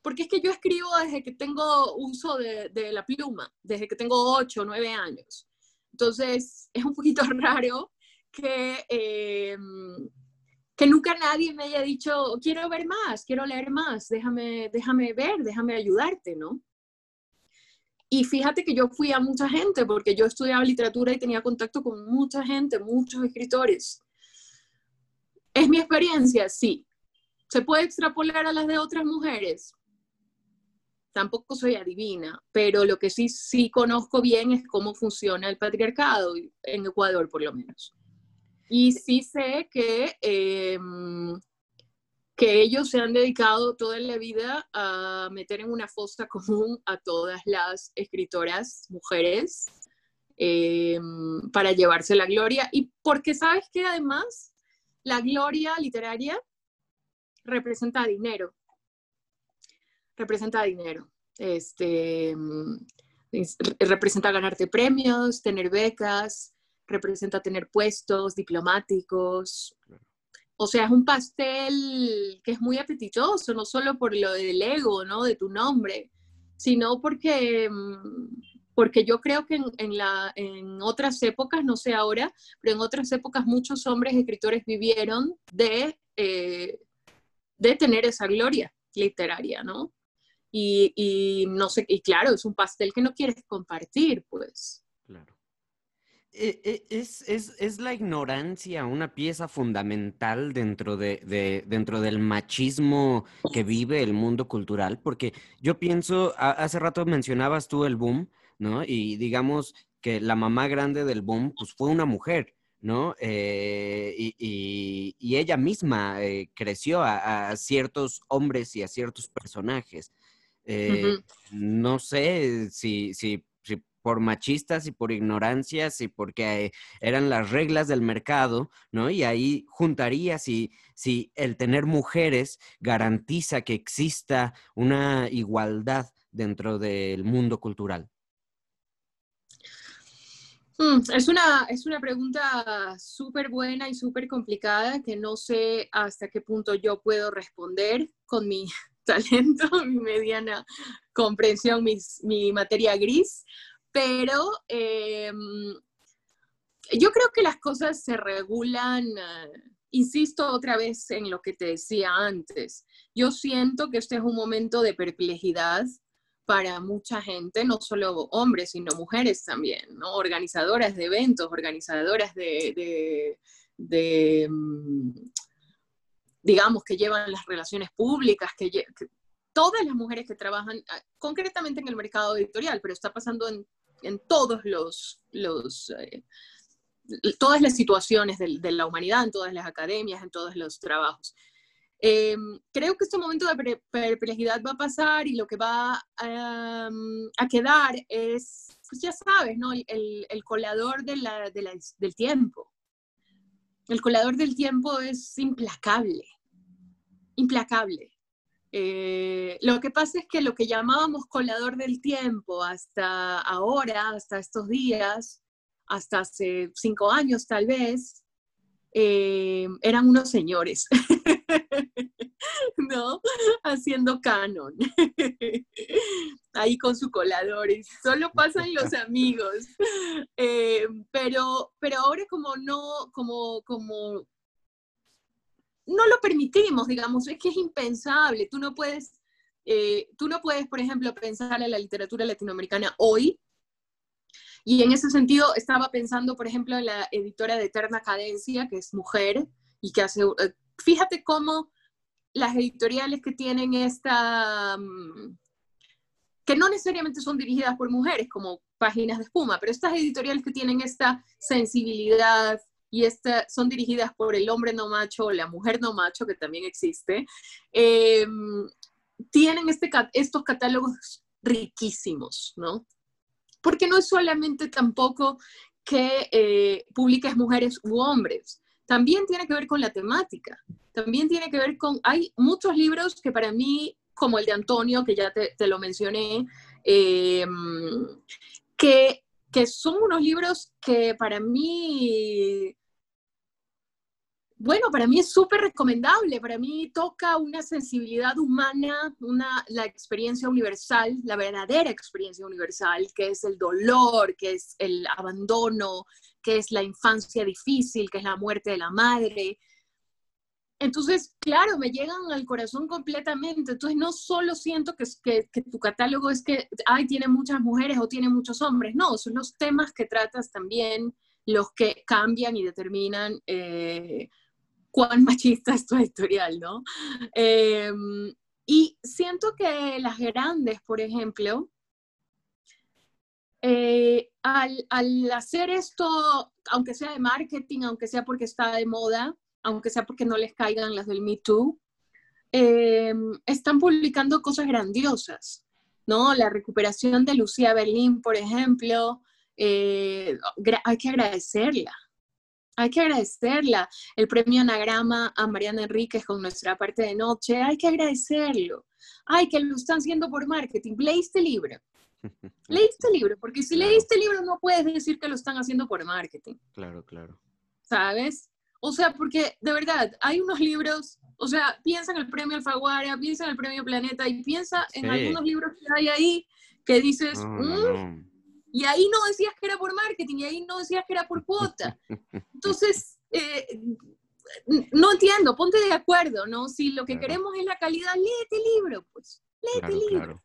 Porque es que yo escribo desde que tengo uso de, de la pluma, desde que tengo 8 o 9 años. Entonces, es un poquito raro que, em, que nunca nadie me haya dicho, quiero ver más, quiero leer más, déjame, déjame ver, déjame ayudarte, ¿no? Y fíjate que yo fui a mucha gente, porque yo estudiaba literatura y tenía contacto con mucha gente, muchos escritores. ¿Es mi experiencia? Sí. ¿Se puede extrapolar a las de otras mujeres? Tampoco soy adivina, pero lo que sí, sí conozco bien es cómo funciona el patriarcado, en Ecuador por lo menos. Y sí sé que, em, que ellos se han dedicado toda la vida a meter en una fosa común a todas las escritoras mujeres em, para llevarse la gloria. Y porque sabes que además la gloria literaria representa dinero. Representa dinero. Este, em, representa ganarte premios, tener becas, representa tener puestos diplomáticos. O sea, es un pastel que es muy apetitoso, no solo por lo del ego, ¿no? De tu nombre, sino porque, mm, porque yo creo que en, la, en otras épocas, no sé ahora, pero en otras épocas muchos hombres escritores vivieron de, eh, de tener esa gloria literaria, ¿no? Y, y, no sé, y claro, es un pastel que no quieres compartir, pues. E, e, es, es, es, la ignorancia una pieza fundamental dentro, de, dentro del machismo que vive el mundo cultural, porque yo pienso, hace rato mencionabas tú el boom, ¿no? Y digamos que la mamá grande del boom, pues fue una mujer, ¿no? Eh, y, y, ella misma eh, creció a, ciertos hombres y a ciertos personajes. Eh, no sé si, si por machistas y por ignorancias y porque eran las reglas del mercado, ¿no? Y ahí juntaría si, si el tener mujeres garantiza que exista una igualdad dentro del mundo cultural. Mm, es una, es una pregunta súper buena y súper complicada que no sé hasta qué punto yo puedo responder con mi talento, mi mediana comprensión, mi materia gris, pero em, yo creo que las cosas se regulan, eh, insisto otra vez en lo que te decía antes, yo siento que este es un momento de perplejidad para mucha gente, no solo hombres, sino mujeres también, ¿no? organizadoras de eventos, organizadoras de, mm, digamos, que llevan las relaciones públicas, que, todas las mujeres que trabajan ah, concretamente en el mercado editorial, pero está pasando en en todos los, los eh, todas las situaciones de, la humanidad, en todas las academias, en todos los trabajos. Eh, creo que este momento de perplejidad va a pasar y lo que va a quedar es, pues ya sabes, ¿no? el, el colador de la, de la, del tiempo. El colador del tiempo es implacable, implacable. Eh, lo que pasa es que lo que llamábamos colador del tiempo hasta ahora, hasta estos días, hasta hace cinco años tal vez, eh, eran unos señores, ¿no? Haciendo canon, ahí con su colador, y solo pasan los amigos. Eh, pero, pero ahora como no, como, como no lo permitimos, digamos, es que es impensable. Tú no puedes, eh, tú no puedes, por ejemplo, pensar en la literatura latinoamericana hoy. Y en ese sentido estaba pensando, por ejemplo, en la editora de Eterna Cadencia, que es mujer y que hace, eh, fíjate cómo las editoriales que tienen esta, mm, que no necesariamente son dirigidas por mujeres, como Páginas de Espuma, pero estas editoriales que tienen esta sensibilidad, y son dirigidas por el hombre no macho o la mujer no macho, que también existe, em, tienen este, estos catálogos riquísimos, ¿no? Porque no es solamente tampoco que eh, publiques mujeres u hombres, también tiene que ver con la temática, también tiene que ver con, hay muchos libros que para mí, como el de Antonio, que ya te, lo mencioné, em, que, que son unos libros que para mí bueno, para mí es súper recomendable, para mí toca una sensibilidad humana, una, la experiencia universal, la verdadera experiencia universal, que es el dolor, que es el abandono, que es la infancia difícil, que es la muerte de la madre. Entonces, claro, me llegan al corazón completamente. Entonces, no solo siento que, que, tu catálogo es que, ay, tiene muchas mujeres o tiene muchos hombres. No, son los temas que tratas también los que cambian y determinan eh, cuán machista es tu editorial, ¿no? Em, y siento que las grandes, por ejemplo, eh, al, hacer esto, aunque sea de marketing, aunque sea porque está de moda, aunque sea porque no les caigan las del Me Too, em, están publicando cosas grandiosas, ¿no? La recuperación de Lucía Berlín, por ejemplo, eh, hay que agradecerla, hay que agradecerla. El premio Anagrama a Mariana Enríquez con nuestra parte de noche, hay que agradecerlo. Ay, que lo están haciendo por marketing. Leíste el libro. Leíste el libro, porque si leíste el libro no puedes decir que lo están haciendo por marketing. Claro, claro. ¿Sabes? O sea, porque de verdad, hay unos libros, o sea, piensa en el premio Alfaguara, piensa en el premio Planeta y piensa en algunos libros que hay ahí que dices, mm, Y ahí no decías que era por marketing, y ahí no decías que era por cuota. Entonces, eh, no entiendo, ponte de acuerdo, ¿no? Si lo que queremos es la calidad, léete el libro, pues. Léete el libro.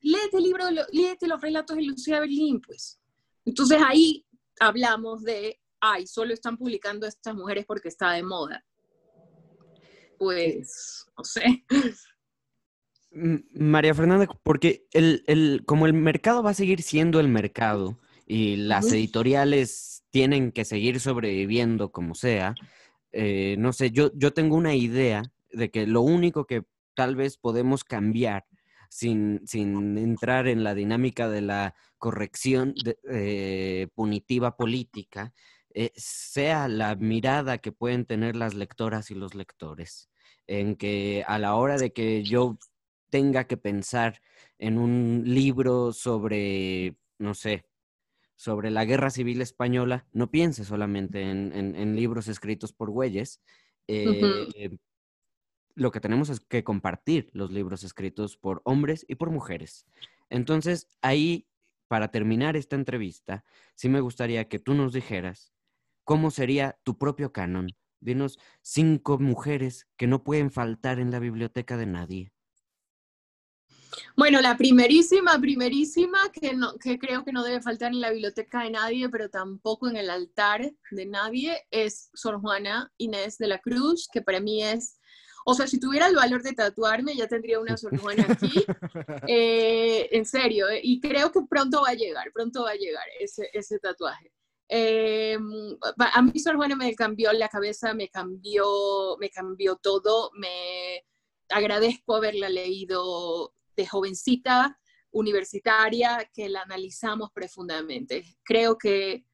Léete el libro, léete los relatos de Lucía Berlín, pues. Entonces ahí hablamos de, ay, solo están publicando estas mujeres porque está de moda. Pues, no sé. María Fernanda, porque el, como el mercado va a seguir siendo el mercado y las editoriales tienen que seguir sobreviviendo como sea, eh, no sé, yo, yo tengo una idea de que lo único que tal vez podemos cambiar sin, entrar en la dinámica de la corrección eh, punitiva política, eh, sea la mirada que pueden tener las lectoras y los lectores, en que a la hora de que yo tenga que pensar en un libro sobre, no sé, sobre la guerra civil española, no piense solamente en, libros escritos por güeyes. Eh, lo que tenemos es que compartir los libros escritos por hombres y por mujeres. Entonces, ahí, para terminar esta entrevista, sí me gustaría que tú nos dijeras cómo sería tu propio canon. Dinos cinco mujeres que no pueden faltar en la biblioteca de nadie. Bueno, la primerísima, primerísima, que, no, que creo que no debe faltar en la biblioteca de nadie, pero tampoco en el altar de nadie, es Sor Juana Inés de la Cruz, que para mí es, o sea, si tuviera el valor de tatuarme, ya tendría una Sor Juana aquí, eh, en serio, eh, y creo que pronto va a llegar, pronto va a llegar ese, ese tatuaje. Eh, a mí Sor Juana me cambió la cabeza, me cambió, me cambió todo, me agradezco haberla leído jovencita universitaria que la analizamos profundamente. Creo que,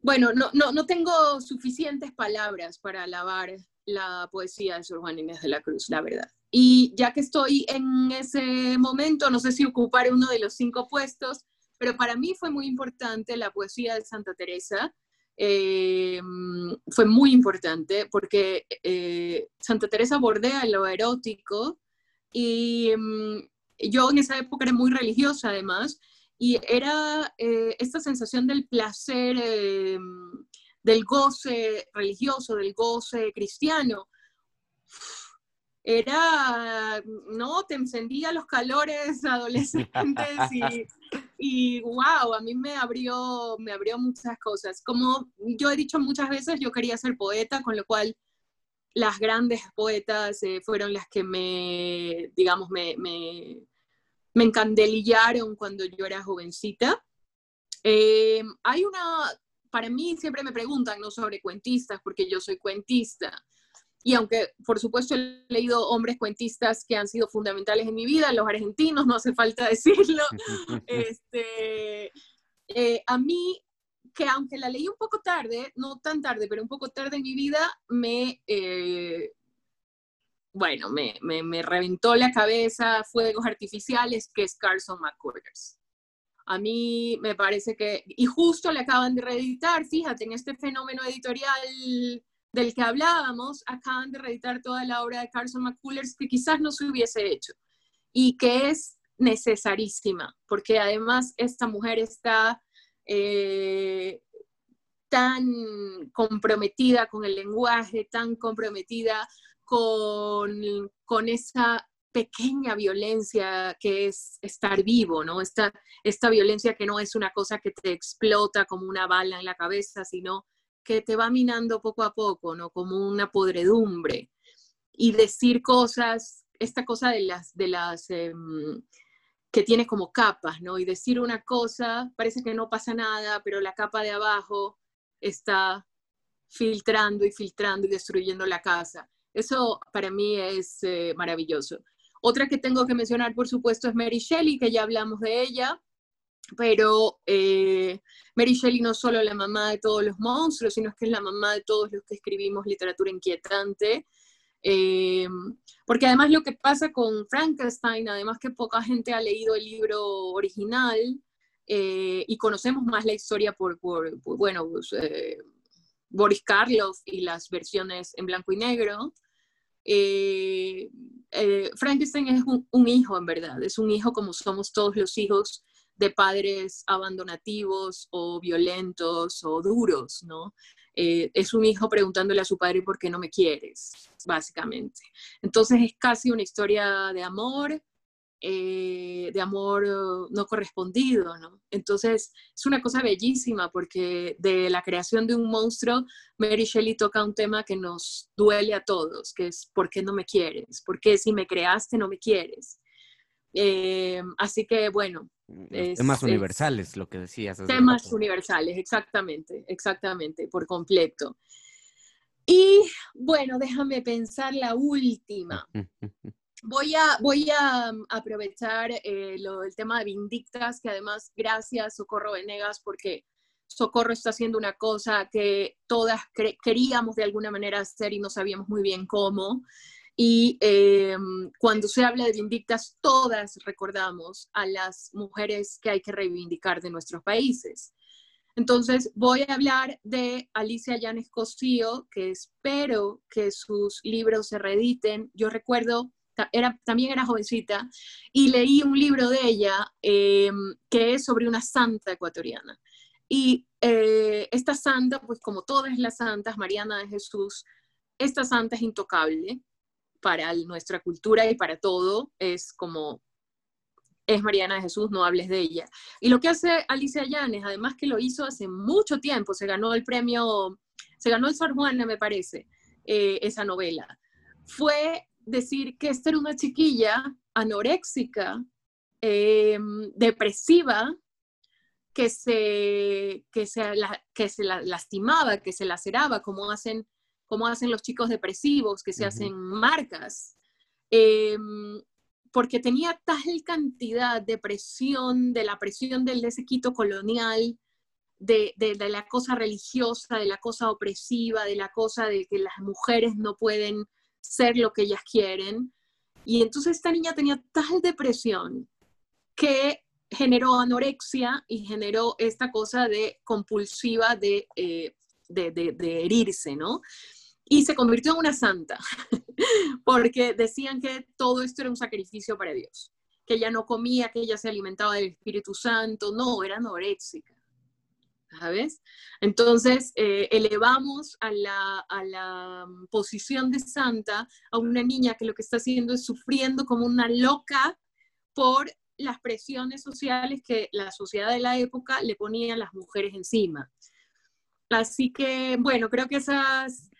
bueno, no, no, no tengo suficientes palabras para alabar la poesía de Sor Juan Inés de la Cruz, la verdad. Y ya que estoy en ese momento, no sé si ocuparé uno de los cinco puestos, pero para mí fue muy importante la poesía de Santa Teresa. Eh, fue muy importante porque eh, Santa Teresa bordea lo erótico, y mm, yo en esa época era muy religiosa además, y era eh, esta sensación del placer, eh, del goce religioso, del goce cristiano. Era, no, te encendía los calores adolescentes y, y wow, a mí me abrió, me abrió muchas cosas. Como yo he dicho muchas veces, yo quería ser poeta, con lo cual las grandes poetas eh, fueron las que me, digamos, me, me, me, encandelillaron cuando yo era jovencita. Eh, hay una, para mí siempre me preguntan, ¿no? Sobre cuentistas, porque yo soy cuentista. Y aunque, por supuesto, he leído hombres cuentistas que han sido fundamentales en mi vida, los argentinos, no hace falta decirlo, este, eh, a mí que aunque la leí un poco tarde, no tan tarde, pero un poco tarde en mi vida, me, eh, bueno, me, me, reventó la cabeza Fuegos Artificiales, que es Carson McCullers. A mí me parece que, y justo le acaban de reeditar, fíjate, en este fenómeno editorial del que hablábamos, acaban de reeditar toda la obra de Carson McCullers que quizás no se hubiese hecho y que es necesarísima, porque además esta mujer está eh, tan comprometida con el lenguaje, tan comprometida con, con esa pequeña violencia que es estar vivo, ¿no? Esta, esta violencia que no es una cosa que te explota como una bala en la cabeza, sino que te va minando poco a poco, ¿no? Como una podredumbre. Y decir cosas, esta cosa de las, de las em, que tiene como capas, ¿no? Y decir una cosa, parece que no pasa nada, pero la capa de abajo está filtrando y filtrando y destruyendo la casa. Eso para mí es eh, maravilloso. Otra que tengo que mencionar, por supuesto, es Mary Shelley, que ya hablamos de ella, pero eh, Mary Shelley no solo la mamá de todos los monstruos, sino que es la mamá de todos los que escribimos literatura inquietante. Eh, porque además lo que pasa con Frankenstein, además que poca gente ha leído el libro original eh, y conocemos más la historia por, bueno, pues, eh, Boris Karloff y las versiones en blanco y negro. Frankenstein es un, hijo en verdad, es un hijo como somos todos los hijos de padres abandonativos o violentos o duros, ¿no? Eh, es un hijo preguntándole a su padre por qué no me quieres, básicamente. Entonces es casi una historia de amor, eh, de amor no correspondido, ¿no? Entonces es una cosa bellísima porque de la creación de un monstruo, Mary Shelley toca un tema que nos duele a todos, que es ¿por qué no me quieres? ¿Por qué si me creaste no me quieres? Eh, así que bueno. Mm, temas universales, lo que decías. Temas universales, exactamente, exactamente, por completo. Y bueno, déjame pensar la última. Voy a, voy a mm, aprovechar eh, el tema de Vindictas, que además, gracias Socorro Venegas, porque Socorro está haciendo una cosa que todas queríamos de alguna manera hacer y no sabíamos muy bien cómo. Y eh, cuando se habla de Vindictas, todas recordamos a las mujeres que hay que reivindicar de nuestros países. Entonces, voy a hablar de Alicia Llanes Cosío, que espero que sus libros se reediten. Yo recuerdo era, también era jovencita, y leí un libro de ella em, que es sobre una santa ecuatoriana. Y eh, esta santa, pues como todas las santas, Mariana de Jesús, esta santa es intocable para nuestra cultura y para todo, es como es Mariana de Jesús, no hables de ella. Y lo que hace Alicia Llanes, además que lo hizo hace mucho tiempo, se ganó el premio, se ganó el Sor me parece, eh, esa novela, fue decir que esta era una chiquilla anoréxica, em, depresiva, que se, que, se, que se lastimaba, que se laceraba, como hacen, como hacen los chicos depresivos, que se hacen marcas, em, porque tenía tal cantidad de presión, de la presión del desequito colonial, de, de, la cosa religiosa, de la cosa opresiva, de la cosa de que las mujeres no pueden ser lo que ellas quieren. Y entonces esta niña tenía tal depresión que generó anorexia y generó esta cosa de compulsiva de, eh, de, herirse, ¿no? Y se convirtió en una santa, porque decían que todo esto era un sacrificio para Dios, que ella no comía, que ella se alimentaba del Espíritu Santo, no, era anoréxica. ¿sabes? Entonces, eh, elevamos a la, mm, posición de santa a una niña que lo que está haciendo es sufriendo como una loca por las presiones sociales que la sociedad de la época le ponía a las mujeres encima. Así que, bueno, creo que esas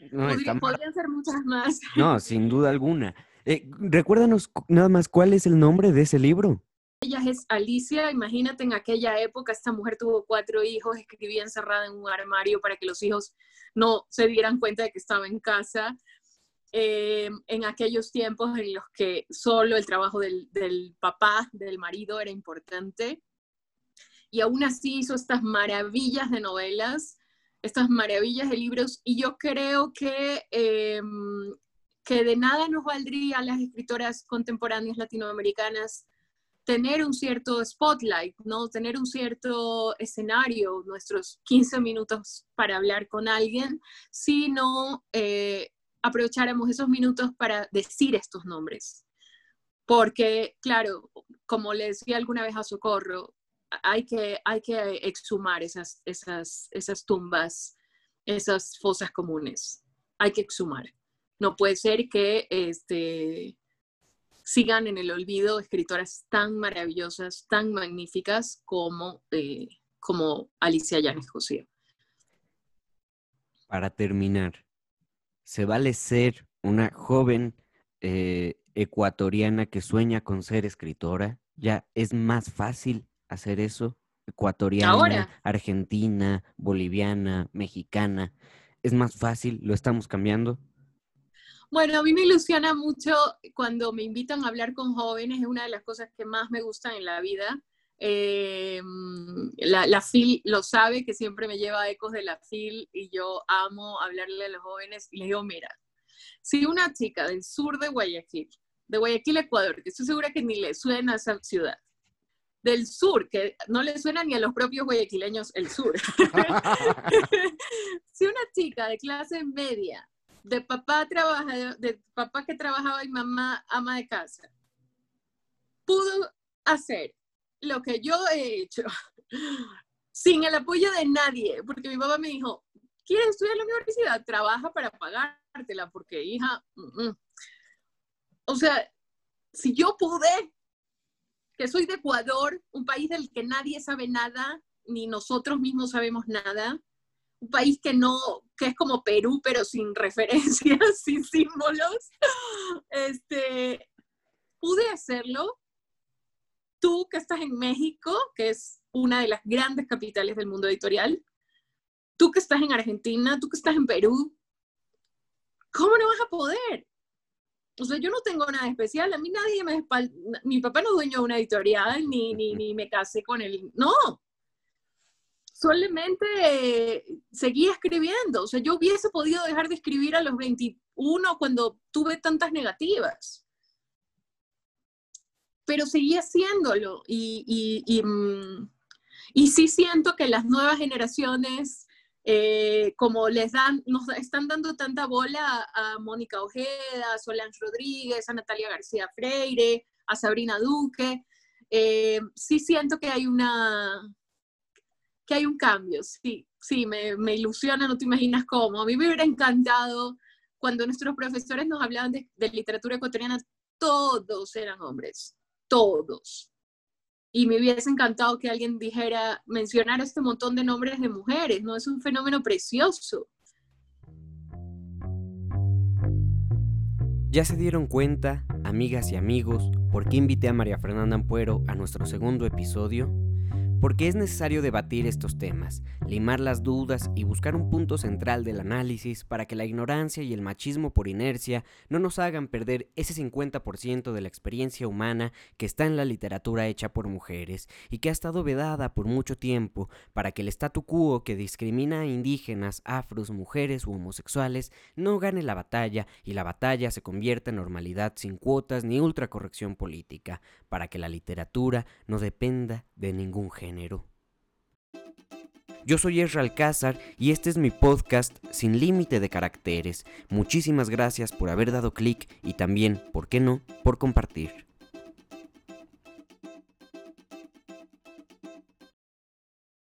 podrían ser muchas más. No, sin duda alguna. Eh, recuérdanos nada más cuál es el nombre de ese libro. Ella es Alicia, imagínate en aquella época, esta mujer tuvo cuatro hijos, escribía encerrada en un armario para que los hijos no se dieran cuenta de que estaba en casa. Eh, en aquellos tiempos en los que solo el trabajo del, del, papá, del marido, era importante. Y aún así hizo estas maravillas de novelas, estas maravillas de libros, y yo creo que, eh, que de nada nos valdría a las escritoras contemporáneas latinoamericanas tener un cierto spotlight, ¿no? Tener un cierto escenario, nuestros 15 minutos para hablar con alguien, si no eh, aprovecháramos esos minutos para decir estos nombres. Porque, claro, como le decía alguna vez a Socorro, hay que, hay que exhumar esas, esas, esas tumbas, esas fosas comunes. Hay que exhumar. No puede ser que este, sigan en el olvido escritoras tan maravillosas, tan magníficas como, eh, como Alicia Yanes José. Para terminar, ¿se vale ser una joven eh, ecuatoriana que sueña con ser escritora? ¿Ya es más fácil hacer eso? Ecuatoriana, argentina, boliviana, mexicana. ¿Es más fácil? ¿Lo estamos cambiando? Bueno, a mí me ilusiona mucho cuando me invitan a hablar con jóvenes, es una de las cosas que más me gustan en la vida. Eh, la, la, FIL lo sabe, que siempre me lleva ecos de la FIL y yo amo hablarle a los jóvenes y les digo, mira, si una chica del sur de Guayaquil, de Guayaquil, Ecuador, que estoy segura que ni le suena a esa ciudad, del sur, que no le suena ni a los propios guayaquileños el sur. si una chica de clase media de papá, trabaja, de papá que trabajaba y mamá ama de casa, pudo hacer lo que yo he hecho, sin el apoyo de nadie, porque mi papá me dijo, ¿quieres estudiar en la universidad? Trabaja para pagártela, porque hija, mm, mm". o sea, si yo pude, que soy de Ecuador, un país del que nadie sabe nada, ni nosotros mismos sabemos nada, un país que no, que es como Perú, pero sin referencias, sin símbolos, este, pude hacerlo. Tú que estás en México, que es una de las grandes capitales del mundo editorial, tú que estás en Argentina, tú que estás en Perú, ¿cómo no vas a poder? O sea, yo no tengo nada especial, a mí nadie me mi papá no dueño de una editorial, ni, ni, ni me casé con él, no, solamente eh, seguía escribiendo. O sea, yo hubiese podido dejar de escribir a los 21 cuando tuve tantas negativas. Pero seguía haciéndolo. Y, y, mm, sí siento que las nuevas generaciones, eh, como les dan, nos están dando tanta bola a, Mónica Ojeda, a Solange Rodríguez, a Natalia García Freire, a Sabrina Duque, eh, sí siento que hay una, que hay un cambio, sí, sí, me, me, ilusiona, no te imaginas cómo. A mí me hubiera encantado cuando nuestros profesores nos hablaban de, literatura ecuatoriana, todos eran hombres, todos. Y me hubiese encantado que alguien dijera, mencionara este montón de nombres de mujeres, ¿no? Es un fenómeno precioso. Ya se dieron cuenta, amigas y amigos, por qué invité a María Fernanda Ampuero a nuestro segundo episodio porque es necesario debatir estos temas, limar las dudas y buscar un punto central del análisis para que la ignorancia y el machismo por inercia no nos hagan perder ese 50% de la experiencia humana que está en la literatura hecha por mujeres y que ha estado vedada por mucho tiempo para que el statu quo que discrimina a indígenas, afros, mujeres u homosexuales no gane la batalla y la batalla se convierta en normalidad sin cuotas ni ultracorrección política, para que la literatura no dependa de ningún Yo soy Ezra Alcázar y este es mi podcast sin límite de caracteres. Muchísimas gracias por haber dado clic y también, ¿por qué no?, por compartir.